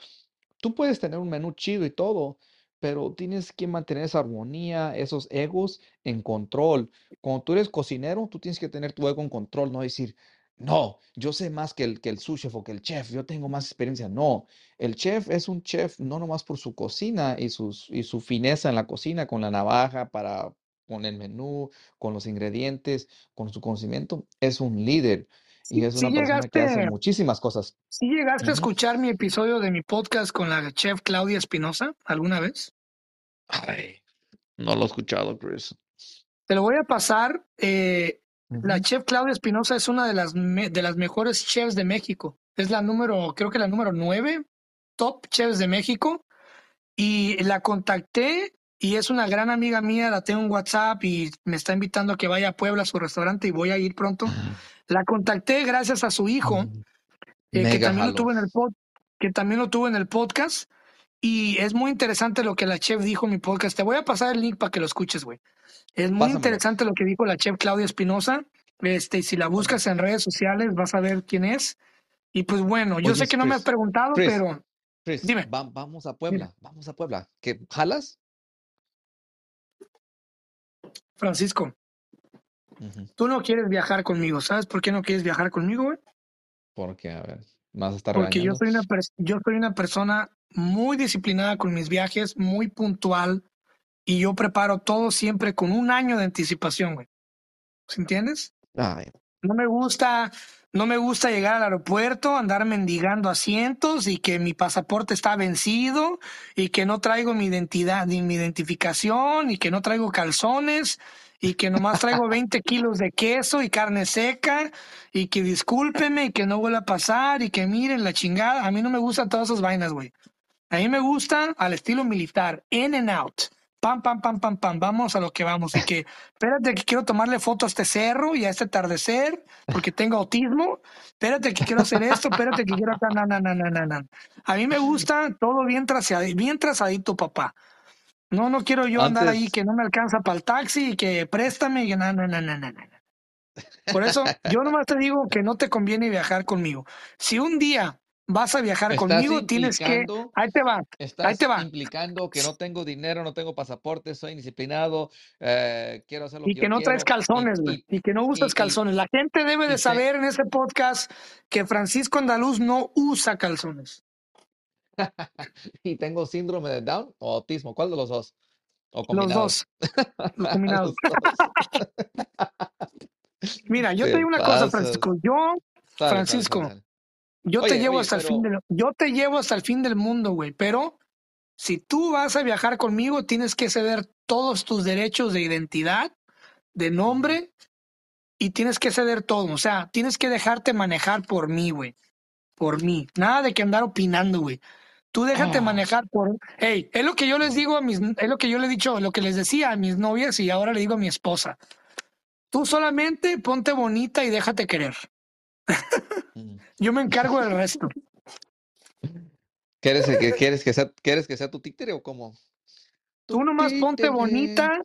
Tú puedes tener un menú chido y todo, pero tienes que mantener esa armonía, esos egos en control. Cuando tú eres cocinero, tú tienes que tener tu ego en control, no decir, no, yo sé más que el, que el sous chef o que el chef, yo tengo más experiencia. No, el chef es un chef no nomás por su cocina y, sus, y su fineza en la cocina, con la navaja para con el menú, con los ingredientes, con su conocimiento, es un líder. y es Sí una persona que hace muchísimas cosas. sí llegaste a escuchar mi episodio de mi podcast con la chef Claudia Espinosa alguna vez. Ay, no lo he escuchado, Chris. Te lo voy a pasar. eh, La chef Claudia Espinosa es una de las, de las mejores chefs de México. Es la número, creo que la número nueve top chefs de México. Y la contacté y es una gran amiga mía. La tengo en WhatsApp y me está invitando a que vaya a Puebla a su restaurante y voy a ir pronto. La contacté gracias a su hijo, Mm, eh, que también lo tuvo en el pod, que también lo tuvo en el podcast. Y es muy interesante lo que la chef dijo en mi podcast. Te voy a pasar el link para que lo escuches, güey. Es muy interesante lo que dijo la chef Claudia Espinosa. Este, si la buscas en redes sociales, vas a ver quién es. Y pues bueno, yo sé que no me has preguntado, Chris, pero Chris, dime, va- vamos a dime, Puebla, vamos a Puebla. ¿Qué, jalas? Francisco, tú no quieres viajar conmigo. ¿Sabes por qué no quieres viajar conmigo, güey? Porque, a ver, ¿me vas a estar Porque yo soy una yo soy una persona muy disciplinada con mis viajes, muy puntual, y yo preparo todo siempre con un año de anticipación, güey. ¿Sí entiendes? Ay, No me gusta, no me gusta llegar al aeropuerto, andar mendigando asientos y que mi pasaporte está vencido y que no traigo mi identidad ni mi identificación y que no traigo calzones y que nomás traigo 20 kilos de queso y carne seca y que discúlpeme y que no vuelva a pasar y que miren la chingada. A mí no me gustan todas esas vainas, güey. A mí me gusta al estilo militar, in and out. Pam, pam, pam, pam, pam, vamos a lo que vamos. Y que, espérate que quiero tomarle foto a este cerro y a este atardecer, porque tengo autismo. Espérate que quiero hacer esto, espérate que quiero acá, na, na, na, na, na, na. A mí me gusta todo bien, traseadi- bien trazadito, papá. No, no quiero yo andar ahí que no me alcanza para el taxi y que préstame y que na, na, na, na, na, na. Por eso, yo nomás te digo que no te conviene viajar conmigo. Si un día vas a viajar conmigo, tienes que, ahí te va, ahí te va. implicando que no tengo dinero, no tengo pasaporte, soy indisciplinado, eh, quiero hacer lo Y que no traes quiero calzones, güey. y, Y que no usas y, calzones. La gente debe de saber en este podcast que Francisco Andaluz no usa calzones. y tengo síndrome de Down o autismo, ¿cuál de los dos? O Los dos, los combinados. Los dos. Mira, yo te digo una cosa. Francisco. Yo, Francisco, yo te llevo oye, hasta el fin del, yo te llevo hasta el fin del mundo, güey. Pero si tú vas a viajar conmigo, tienes que ceder todos tus derechos de identidad, de nombre, y tienes que ceder todo. O sea, tienes que dejarte manejar por mí, güey. Por mí. Nada de que andar opinando, güey. Tú déjate ah, manejar por. Hey, es lo que yo les digo a mis. Es lo que yo le he dicho, lo que les decía a mis novias y ahora le digo a mi esposa. Tú solamente ponte bonita y déjate querer. Mm. Yo me encargo del resto. ¿Quieres que, quieres que sea, quieres que sea tu títere o cómo? Tú nomás ponte títere, bonita,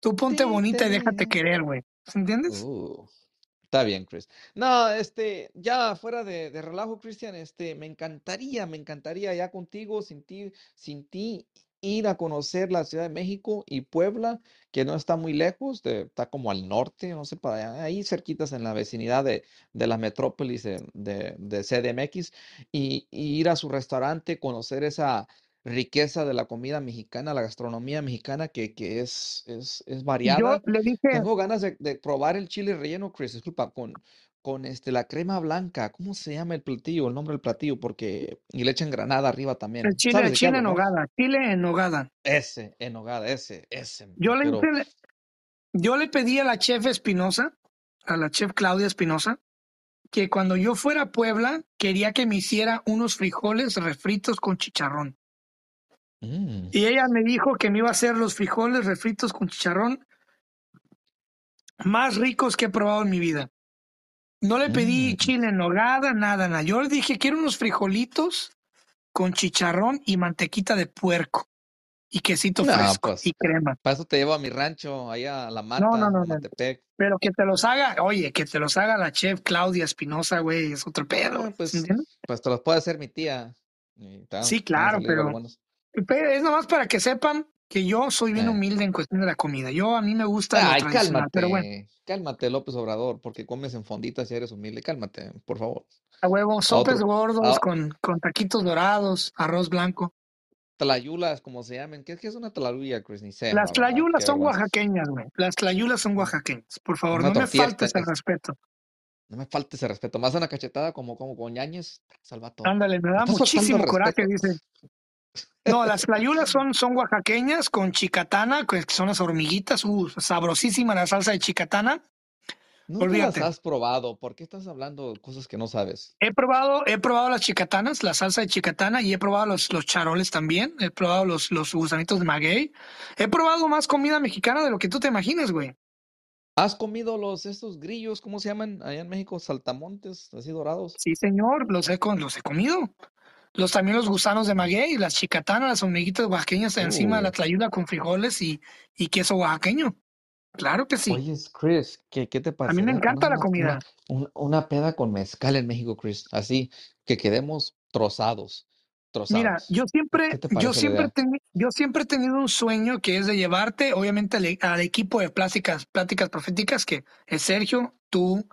tú ponte bonita y déjate querer, güey. ¿Entiendes? Uh, está bien, Chris. No, este, ya fuera de, de relajo, Cristian, este, me encantaría, me encantaría ya contigo, sin ti, sin ti, ir a conocer la Ciudad de México y Puebla, que no está muy lejos, de- está como al norte, no sé, para allá, ahí cerquitas en la vecinidad de, de la metrópolis de, de, de CDMX, y, y ir a su restaurante, conocer esa riqueza de la comida mexicana, la gastronomía mexicana, que, que es, es, es Y yo variada. le dije, Tengo ganas de probar el chile relleno, Chris, disculpa, con, con este, la crema blanca. ¿Cómo se llama el platillo? El nombre del platillo, porque. Y le echan granada arriba el también. chile, ¿Sabes el chile hablo, en no? nogada, chile en nogada. Ese, en nogada, ese, ese. Le yo le pedí a la chef Espinosa, a la chef Claudia Espinosa, que cuando yo fuera a Puebla quería que me hiciera unos frijoles refritos con chicharrón. Mm, Y ella me dijo que me iba a hacer los frijoles refritos con chicharrón más ricos que he probado en mi vida. No le pedí mm. chile en nogada, nada, nada. Yo le dije, quiero unos frijolitos con chicharrón y mantequita de puerco y quesito No, fresco pues, y crema. para eso te llevo a mi rancho, allá a La No, no, Mata, no, a no. Matepec. Pero que te los haga, oye, que te los haga la chef Claudia Espinosa, güey, es otro pedo, Ah, güey. ¿sí pues, pues te los puede hacer mi tía. Y Sí, claro, pero pero es nomás para que sepan que yo soy bien Eh. humilde en cuestión de la comida. Yo a mí me gusta lo Ay, tradicional, pero bueno, cálmate, cálmate, López Obrador, porque comes en fonditas y eres humilde. Cálmate, por favor. a huevo, sopes gordos a con, con taquitos dorados, arroz blanco. tlayulas, como se llamen. ¿Qué, qué es una tlayula, Chris? Ni sé, Las tlayulas son vergüenza. oaxaqueñas, güey. Las tlayulas son oaxaqueñas. Por favor, Una no me faltes el es- respeto. No me falte ese respeto. Más una cachetada como, como con Yañez, Salvato. Ándale, me da muchísimo el coraje, dice. No, las tlayudas son, son oaxaqueñas con chicatana, que son las hormiguitas, uh, sabrosísima la salsa de chicatana. Olvídate. las has probado. ¿Por qué estás hablando cosas que no sabes? He probado, he probado las chicatanas, la salsa de chicatana, y he probado los, los charoles también. He probado los, los gusanitos de maguey. He probado más comida mexicana de lo que tú te imaginas, güey. ¿Has comido los estos grillos, cómo se llaman allá en México? Saltamontes, así dorados. Sí, señor, los he, los he comido. Los también los gusanos de maguey, las chicatanas, las hormiguitas oaxaqueñas encima de la tlayuda con frijoles y, y queso oaxaqueño. Claro que sí. Oye, Chris, ¿qué, qué te A mí me encanta la una, comida. una, peda con mezcal en México, Chris? Así que quedemos trozados, Mira, trozados. yo ¿Qué siempre, yo la siempre, yo siempre he tenido un sueño que es de llevarte, obviamente, al, al equipo de pláticas, pláticas proféticas, que es Sergio, tú,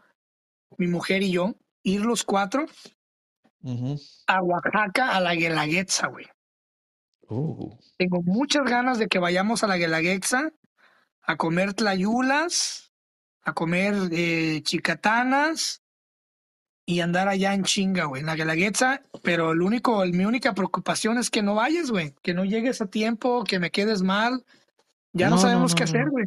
mi mujer y yo, ir los cuatro A Oaxaca, a la Guelaguetza, güey. Uh, Tengo muchas ganas de que vayamos a la Guelaguetza a comer tlayulas, a comer eh, chicatanas y andar allá en chinga, güey, en la Guelaguetza. Pero el único, el- mi única preocupación es que no vayas, güey, que no llegues a tiempo, que me quedes mal. Ya no, sabemos no, qué hacer, güey.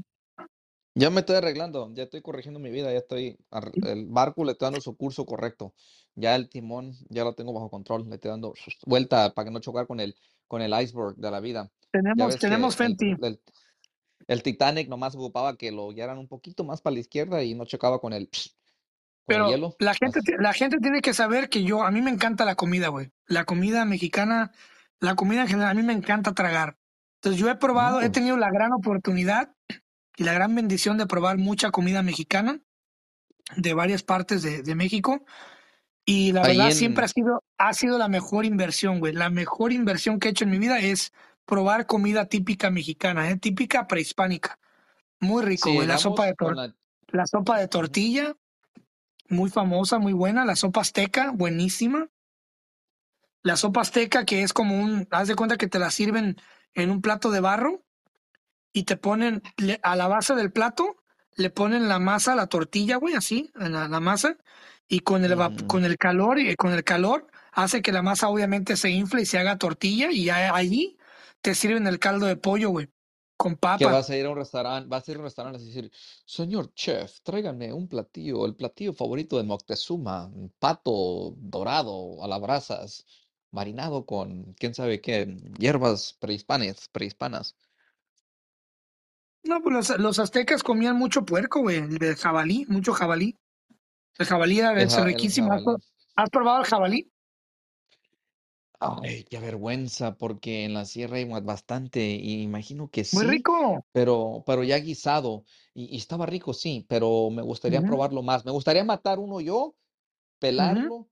Ya me estoy arreglando, ya estoy corrigiendo mi vida, ya estoy, ar- el barco le estoy dando su curso correcto. Ya el timón ya lo tengo bajo control, le estoy dando vuelta para que no chocar con el, con el iceberg de la vida. Ya Tenemos, ves que tenemos fe en el, ti. el, el Titanic nomás ocupaba que lo guiaran un poquito más para la izquierda y no chocaba con el, con el Pero hielo. la gente, Así. la gente tiene que saber que yo, a mí me encanta la comida, güey. La comida mexicana, la comida en general, a mí me encanta tragar. Entonces yo he probado, he tenido la gran oportunidad y la gran bendición de probar mucha comida mexicana de varias partes de, de México. Y la ahí verdad siempre ha sido, ha sido la mejor inversión, güey. La mejor inversión que he hecho en mi vida es probar comida típica mexicana, ¿eh? típica prehispánica. Muy rico, güey. La sopa de tor- la, la sopa de tortilla, muy famosa, muy buena. La sopa azteca, buenísima. La sopa azteca, que es como un, haz de cuenta que te la sirven en un plato de barro y te ponen le- a la base del plato, le ponen la masa, la tortilla, güey, así, la, la masa, y con el, ujú. con el calor, y con el calor hace que la masa obviamente se infle y se haga tortilla, y ya allí te sirven el caldo de pollo, güey, con que papa. vas a ir a un restaurante, vas a ir a un restaurante y decir, señor chef, tráigame un platillo, el platillo favorito de Moctezuma, pato dorado a las brasas, marinado con quién sabe qué, hierbas prehispanas, prehispanas. No, pues los, los aztecas comían mucho puerco, güey, el jabalí, mucho jabalí. El jabalí era El, ja- riquísimo. ¿Has, pro- jabalí. has probado el jabalí? Ay, qué vergüenza, porque en la sierra hay ba- bastante, y imagino que Muy sí, rico. pero, pero ya guisado, y, y estaba rico, sí, pero me gustaría Ujú, probarlo más. Me gustaría matar uno yo, ujú. pelarlo,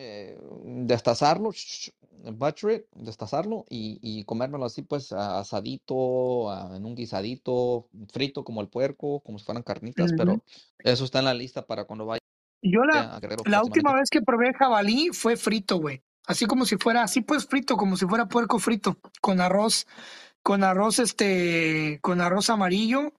eh, destazarlo, sh- butcher it, destazarlo y, y comérmelo así, pues asadito, en un guisadito, frito como el puerco, como si fueran carnitas, pero eso está en la lista para cuando vaya Yo la, a Guerrero la última vez que probé jabalí fue frito, güey. Así como si fuera, así pues frito, como si fuera puerco frito, con arroz, con arroz, este, con arroz amarillo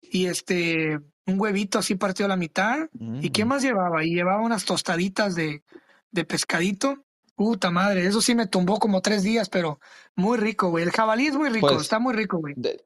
y este, un huevito así partido a la mitad. ¿Y qué Mm, más llevaba? Y llevaba unas tostaditas de, de pescadito. Puta madre, eso sí me tumbó como tres días, pero muy rico, güey. El jabalí es muy rico, Pues está muy rico, güey. de-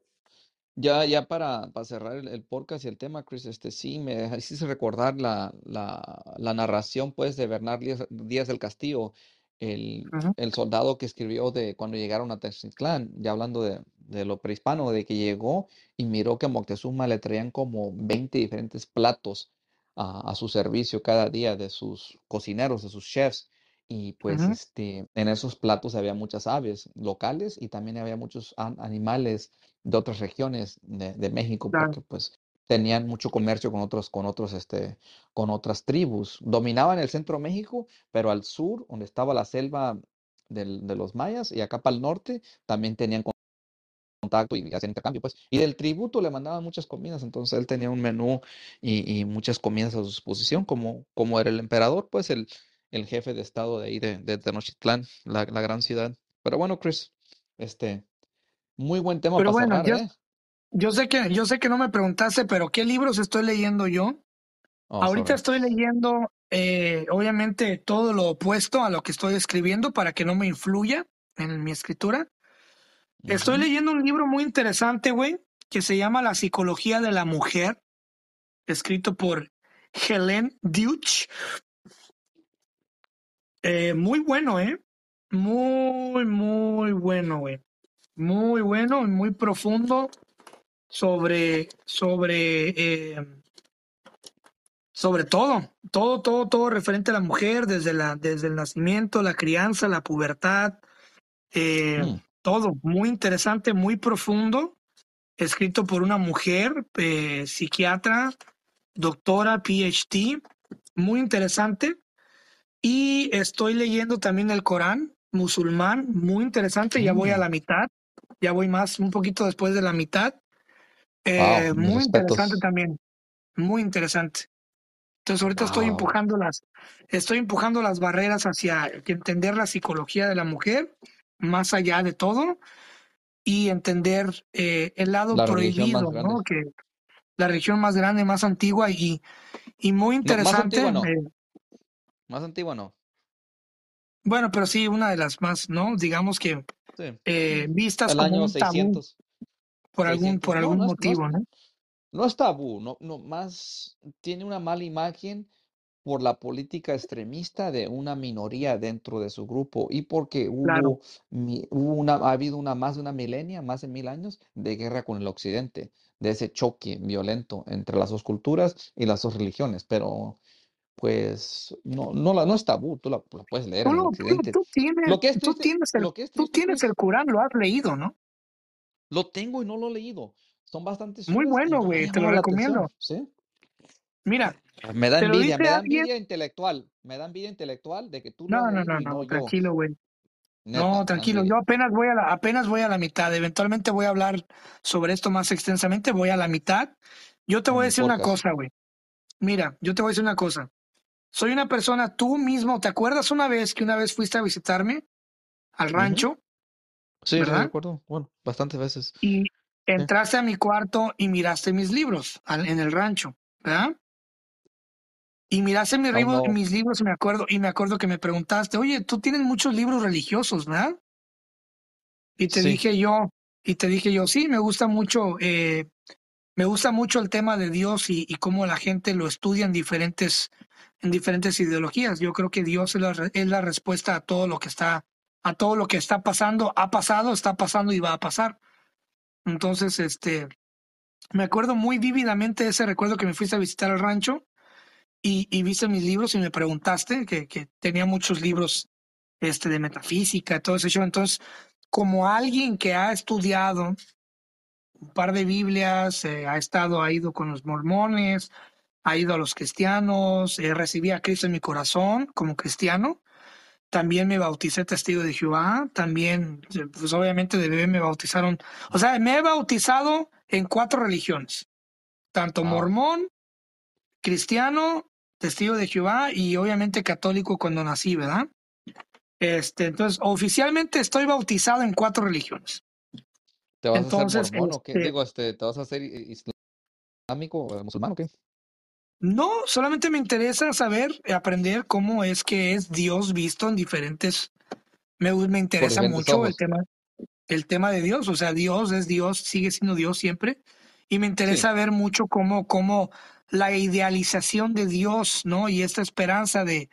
Ya, ya para, para cerrar el, el podcast y el tema, Chris, este sí me hiciste recordar la, la, la narración pues de Bernard Díaz, Díaz del Castillo, el, el soldado que escribió de cuando llegaron a Tenochtitlán, ya hablando de, de lo prehispano, de que llegó y miró que a Moctezuma le traían como 20 diferentes platos a, a su servicio cada día de sus cocineros, de sus chefs. Y pues este, en esos platos había muchas aves locales y también había muchos an- animales de otras regiones de, de México claro. porque pues tenían mucho comercio con otros, con otros, este, con otras tribus. Dominaban el centro de México, pero al sur, donde estaba la selva del- de los mayas, y acá para el norte, también tenían contacto y hacían intercambio, pues. Y del tributo le mandaban muchas comidas, entonces él tenía un menú y, y muchas comidas a su disposición, como, como era el emperador, pues el, el jefe de estado de ahí de, de Tenochtitlán, la, la gran ciudad. Pero bueno, Chris, este, muy buen tema Pero para bueno, cerrar, yo, ¿eh? yo sé que, yo sé que no me preguntaste, pero ¿qué libros estoy leyendo yo? Oh, Ahorita sorry. estoy leyendo, eh, obviamente, todo lo opuesto a lo que estoy escribiendo para que no me influya en mi escritura. Estoy leyendo un libro muy interesante, güey, que se llama La psicología de la mujer, escrito por Helen Deutsch. Eh, muy bueno, ¿eh? Muy, muy bueno, güey. Muy bueno y muy profundo sobre, sobre, eh, sobre todo, todo, todo, todo referente a la mujer, desde la, desde el nacimiento, la crianza, la pubertad, eh, Mm. Todo. Muy interesante, muy profundo. Escrito por una mujer, eh, psiquiatra, doctora, PhD. Muy interesante. Y estoy leyendo también el Corán musulmán, muy interesante. Ya voy a Mm. la mitad, ya voy más, un poquito después de la mitad. Eh, muy interesante también, muy interesante. Entonces ahorita estoy empujando las, estoy empujando las barreras hacia entender la psicología de la mujer, más allá de todo, y entender eh, el lado La prohibido, ¿no? Que la religión más grande, más antigua y, y muy No, más interesante. antigua no. eh, Más antigua no. bueno, pero sí, una de las más, ¿no? Digamos que Sí. eh, vistas El como año un tabú 600. por algún, 600. por No, algún no es, no motivo, ¿no? no es tabú. No, no, más tiene una mala imagen por la política extremista de una minoría dentro de su grupo y porque Claro. hubo, mi- hubo una, ha habido una más de una milenia, más de mil años de guerra con el occidente, de ese choque violento entre las dos culturas y las dos religiones, pero pues no, no, la, no es tabú, tú la, la puedes leer Tú, en el lo- tú, tienes, Lo que es tú tienes el, lo que es tú tienes el Corán, lo has leído, ¿no? lo tengo y no lo he leído. Son bastantes Muy bueno, no güey, te lo atención, recomiendo. ¿sí? Mira, Me da envidia, me da alguien. envidia intelectual, me da envidia intelectual de que tú No, no, no, no no, tranquilo, güey. No, me tranquilo. Yo apenas voy a la, apenas voy a la mitad. Eventualmente voy a hablar sobre esto más extensamente. Voy a la mitad. Yo te voy a decir una cosa, güey. Mira, yo te voy a decir una cosa. Soy una persona, tú mismo, ¿te acuerdas una vez que una vez fuiste a visitarme al rancho, Sí, lo verdad? recuerdo. Bueno, bastantes veces. Y Sí. entraste a mi cuarto y miraste mis libros al- en el rancho, ¿verdad? Y miraste libros- no. mis libros y me acuerdo, y me acuerdo que me preguntaste, oye, tú tienes muchos libros religiosos, ¿verdad? Y te Sí. dije yo, y te dije yo, sí, me gusta mucho, eh, me gusta mucho el tema de Dios y, y cómo la gente lo estudia en diferentes, en diferentes ideologías. Yo creo que Dios es la, es la respuesta a todo lo que está, a todo lo que está pasando, ha pasado, está pasando y va a pasar. Entonces, este, me acuerdo muy vívidamente ese recuerdo que me fuiste a visitar al rancho y, y viste mis libros y me preguntaste que, que tenía muchos libros este, de metafísica, todo ese show. Entonces, como alguien que ha estudiado un par de Biblias, eh, ha estado, ha ido con los mormones, ha ido a los cristianos, eh, recibí a Cristo en mi corazón como cristiano. También me bauticé testigo de Jehová, también, eh, pues obviamente de bebé me bautizaron, o sea, me he bautizado en cuatro religiones, tanto Wow. mormón, cristiano, testigo de Jehová y obviamente católico cuando nací, ¿verdad? Este, entonces, oficialmente estoy bautizado en cuatro religiones. ¿Te vas a hacer o qué? este, Digo, este, ¿te vas a hacer i- islámico o musulmán o qué? no, solamente me interesa saber, aprender cómo es que es Dios visto en diferentes, me, me interesa mucho el tema, el tema de Dios, o sea, Dios es Dios, sigue siendo Dios siempre, y me interesa Sí. ver mucho cómo, cómo la idealización de Dios, ¿no? Y esta esperanza de,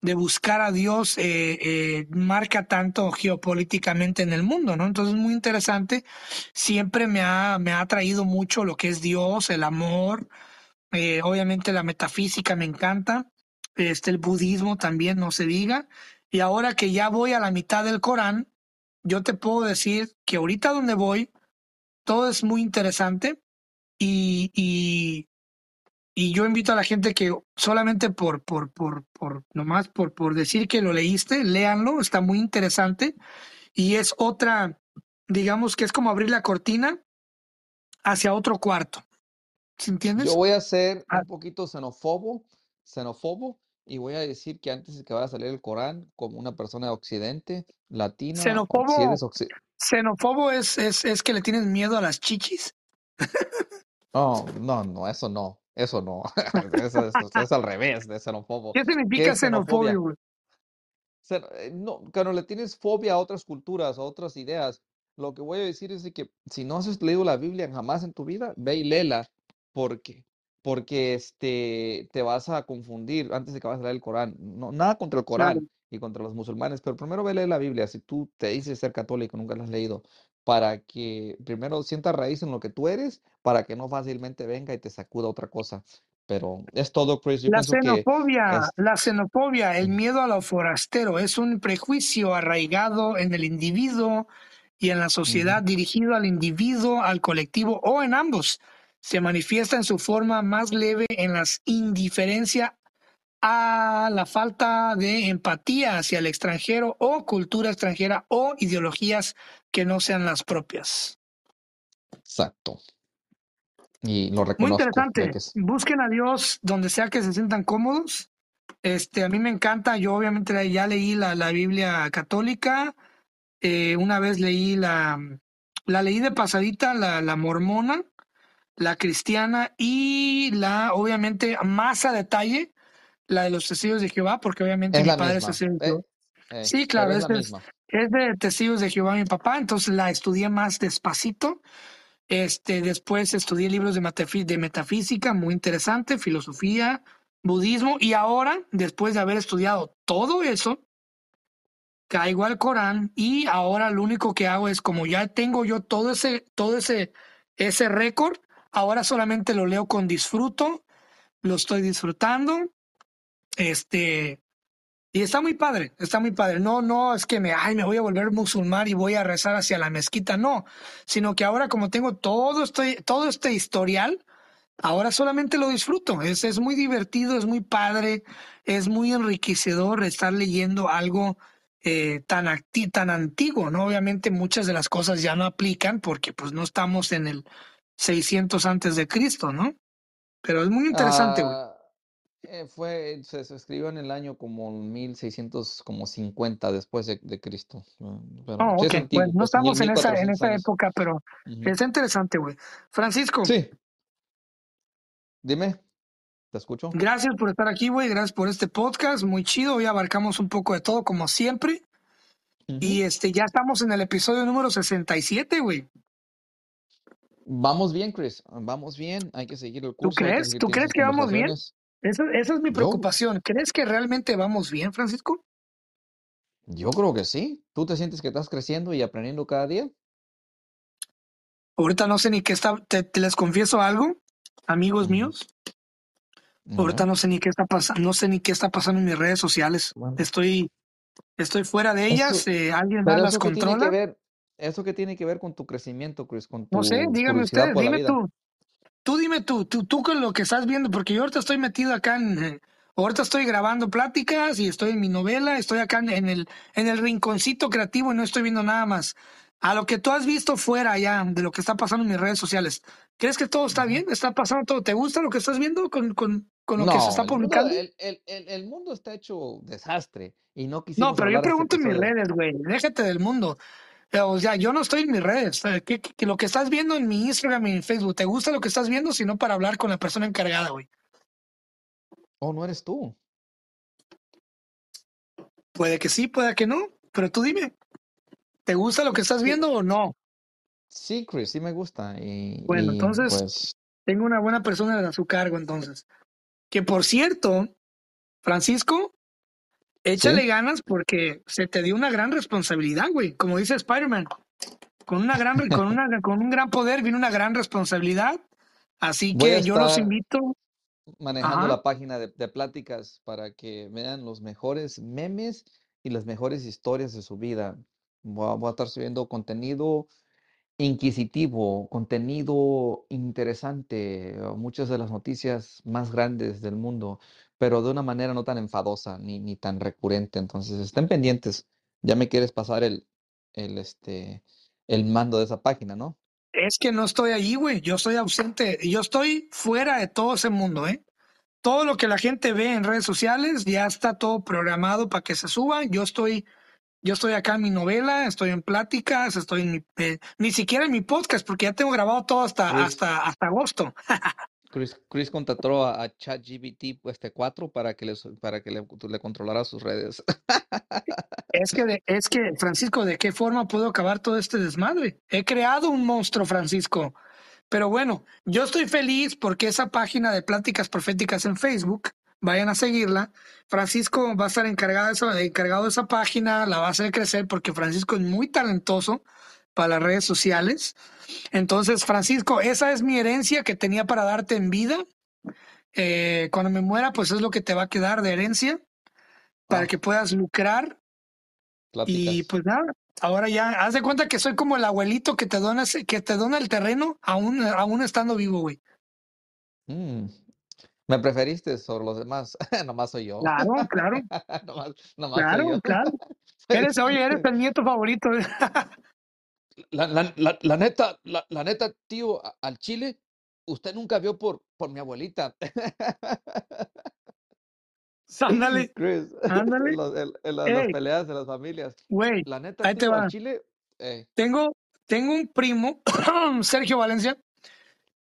de buscar a Dios eh, eh, marca tanto geopolíticamente en el mundo, ¿no? Entonces es muy interesante. Siempre me ha, me ha atraído mucho lo que es Dios, el amor, eh, obviamente la metafísica me encanta, este, el budismo también, no se diga. Y ahora que ya voy a la mitad del Corán, yo te puedo decir que ahorita donde voy, todo es muy interesante y, y, y yo invito a la gente que solamente por, por, por, por nomás por, por decir que lo leíste, léanlo, está muy interesante y es otra, digamos que es como abrir la cortina hacia otro cuarto. ¿Sí Yo entiendes? voy a ser Ah, un poquito xenófobo, xenófobo, y voy a decir que antes de que vaya a salir el Corán, como una persona de Occidente, latina, si xenófobo, eres occi- xenófobo es, es, es que le tienes miedo a las chichis. No, no, no, eso no. Eso no, eso, eso- es al revés de xenófobo. ¿Qué ¿Qué significa es xenofobia? güey? Eh, no, cuando le tienes fobia a otras culturas, a otras ideas, lo que voy a decir es de que si no has leído la Biblia jamás en tu vida, ve y léela, porque porque este te vas a confundir antes de que vas a leer el Corán. No, nada contra el Claro. Corán y contra los musulmanes, pero primero ve leer la Biblia. Si tú te dices ser católico, nunca la has leído, para que primero sientas raíz en lo que tú eres, para que no fácilmente venga y te sacuda otra cosa. Pero es todo, Chris. Yo La xenofobia, es. la xenofobia, el miedo a lo forastero, es un prejuicio arraigado en el individuo y en la sociedad Ujú. dirigido al individuo, al colectivo o en ambos. Se manifiesta en su forma más leve en la indiferencia a la falta de empatía hacia el extranjero o cultura extranjera o ideologías que no sean las propias. Exacto. Y lo Muy reconozco de interesante. que es. Busquen a Dios donde sea que se sientan cómodos. Este, a mí me encanta. Yo obviamente ya leí la, la Biblia católica. Eh, una vez leí la, la leí de pasadita, la, la mormona, la cristiana y la, obviamente, más a detalle, la de los testigos de Jehová, porque obviamente Es mi padre es misma. testigo de Eh, Jehová. eh, Sí, claro, es es, es, es de testigos de Jehová mi papá, entonces la estudié más despacito. Este, después estudié libros de, de metafísica, muy interesante, filosofía, budismo, y ahora, después de haber estudiado todo eso, caigo al Corán y ahora lo único que hago es como ya tengo yo todo ese, todo ese, ese récord, ahora solamente lo leo con disfruto, lo estoy disfrutando, este, y está muy padre, está muy padre. No, no es que me, ay, me voy a volver musulmán y voy a rezar hacia la mezquita, no, sino que ahora como tengo todo este, todo este historial, ahora solamente lo disfruto. Es, es muy divertido, es muy padre, es muy enriquecedor estar leyendo algo eh, tan, tan antiguo, ¿no? Obviamente muchas de las cosas ya no aplican porque pues no estamos en el 600 antes de Cristo, ¿no? Pero es muy interesante, güey. Ah, eh, fue, se, se escribió en el año como 1650 después de, de Cristo. Pero Oh, es antiguo, no pues estamos en esa, en esa época, pero Ujú. está interesante, güey. Francisco, Sí, dime, te escucho. gracias por estar aquí, güey. Gracias por este podcast, muy chido. Hoy abarcamos un poco de todo, como siempre. Y este, ya estamos en el episodio número 67, güey. Vamos bien, Chris, vamos bien. Hay que seguir el ¿Tú curso, que crees? ¿Tú crees que vamos bien? Esa, esa es mi Yo, preocupación. ¿Crees que realmente vamos bien, Francisco? yo creo que sí. ¿Tú te sientes que estás creciendo y aprendiendo cada día? Ahorita no sé ni qué está, te, te les confieso algo, amigos míos. Ahorita no sé ni qué está pasando, no sé ni qué está pasando en mis redes sociales. Bueno, Estoy, estoy fuera de ellas. eso, eh, alguien más las que que controla. ver, eso que tiene que ver con tu crecimiento, Chris, con No sé, tu díganme curiosidad ustedes, por la dime tú. Tú dime tú, tú, tú con lo que estás viendo, porque yo ahorita estoy metido acá en, ahorita estoy grabando pláticas y estoy en mi novela, estoy acá en, el, en el rinconcito creativo y no estoy viendo nada más. A lo que tú has visto fuera ya de lo que está pasando en mis redes sociales, ¿crees que todo está bien? ¿Está pasando todo? ¿Te gusta lo que estás viendo con, con, con lo que se No, está el mundo, publicando? el, el, el, el mundo está hecho desastre y no No, quisimos pero yo pregunto en mis redes, güey, déjate del mundo. O sea, yo no estoy en mis redes. Eh, ¿Qué, qué- qué- lo que estás viendo en mi Instagram y en Facebook, ¿te gusta lo que estás viendo? Sino para hablar con la persona encargada, güey. Oh, no eres tú. Puede que sí, puede que no, pero tú dime, ¿te gusta lo que estás Sí, viendo o no? sí, Chris, sí me gusta y, Bueno, y entonces pues tengo una buena persona a su cargo, entonces. Que por cierto, Francisco, échale sí. ganas porque se te dio una gran responsabilidad, güey. Como dice Spider-Man, con una gran, con una, con un gran poder viene una gran responsabilidad. Así Voy que yo los invito. manejando Ajá. la página de, de pláticas para que vean los mejores memes y las mejores historias de su vida. Voy a, voy a estar subiendo contenido inquisitivo, contenido interesante, muchas de las noticias más grandes del mundo, pero de una manera no tan enfadosa ni, ni tan recurrente. Entonces, estén pendientes. Ya me quieres pasar el, el, este, el mando de esa página, ¿no? Es que no estoy allí, güey. Yo estoy ausente. Yo estoy fuera de todo ese mundo, ¿eh? Todo lo que la gente ve en redes sociales ya está todo programado para que se suba. Yo estoy, yo estoy acá en mi novela, estoy en pláticas, estoy en mi, eh, ni siquiera en mi podcast, porque ya tengo grabado todo hasta, Chris, hasta, hasta agosto. Chris, Chris contrató a, a ChatGPT este 4 para que, les, para que le, controlara sus redes. Es que, es que, Francisco, ¿de qué forma puedo acabar todo este desmadre? He creado un monstruo, Francisco. Pero bueno, yo estoy feliz porque esa página de Pláticas Proféticas en Facebook, vayan a seguirla. Francisco va a estar encargado de, encargado de esa página, la va a hacer crecer porque Francisco es muy talentoso para las redes sociales. Entonces, Francisco, esa es mi herencia que tenía para darte en vida. Eh, cuando me muera, pues es lo que te va a quedar de herencia para Ah, que puedas lucrar y pláticas. pues nada, ahora ya, haz de cuenta que soy como el abuelito que te dona, que te dona el terreno aún, aún estando vivo, güey. Mm, Me preferiste sobre los demás. Nomás soy yo. Claro, claro, Nomás, nomás soy claro, yo. claro. Soy- Eres, oye, eres el nieto favorito. La, la, la, la neta, la, la neta, tío, al chile, usted nunca vio por, por mi abuelita. Ándale, Chris, ándale. en, los- en- en las, peleas de las familias. güey, La neta, ahí te al chile, Tengo, tengo un primo, Sergio Valencia,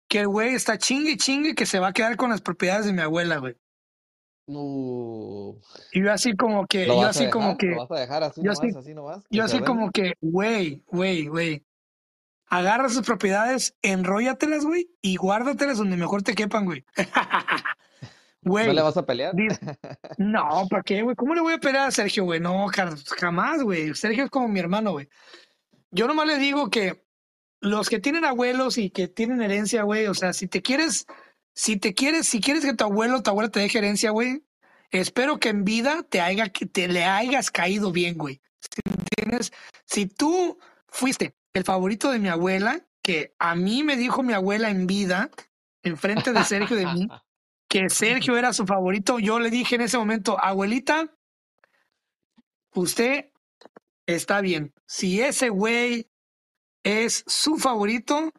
que el güey está chingue chingue que se va a quedar con las propiedades de mi abuela, güey. No. Y yo así como que, ¿Lo yo así como que, vas a dejar así yo así, nomás, así nomás? ¿Que yo se así como que, güey, güey, güey. Agarra sus propiedades, enróllatelas, güey, y guárdatelas donde mejor te quepan, güey. ¿No le Güey, vas a pelear? no, ¿para qué, güey? ¿Cómo le voy a pelear a Sergio, güey? No, jamás, güey. Sergio es como mi hermano, güey. Yo nomás le digo que los que tienen abuelos y que tienen herencia, güey, o sea, si te quieres, si te quieres, si quieres que tu abuelo tu abuela te deje herencia, güey, espero que en vida te haya, que te le hayas caído bien, güey. ¿Entiendes? Si tú fuiste el favorito de mi abuela, que a mí me dijo mi abuela en vida, enfrente de Sergio de mí, que Sergio era su favorito, yo le dije en ese momento, abuelita, usted está bien. Si ese güey es su favorito,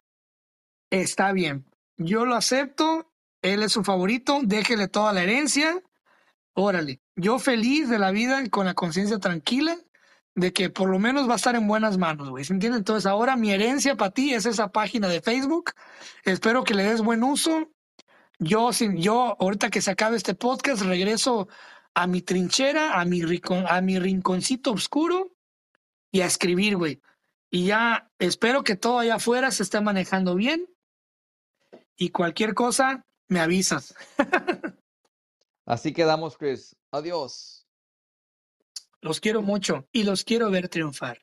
está bien. Yo lo acepto, él es su favorito, déjele toda la herencia, órale. Yo feliz de la vida y con la conciencia tranquila de que por lo menos va a estar en buenas manos, güey. ¿Se entiende? Entonces ahora mi herencia para ti es esa página de Facebook. Espero que le des buen uso. Yo, sin, yo ahorita que se acabe este podcast, regreso a mi trinchera, a mi, rincon, a mi rinconcito oscuro y a escribir, güey. Y ya espero que todo allá afuera se esté manejando bien. Y cualquier cosa, me avisas. Así quedamos, Chris. Adiós. Los quiero mucho y los quiero ver triunfar.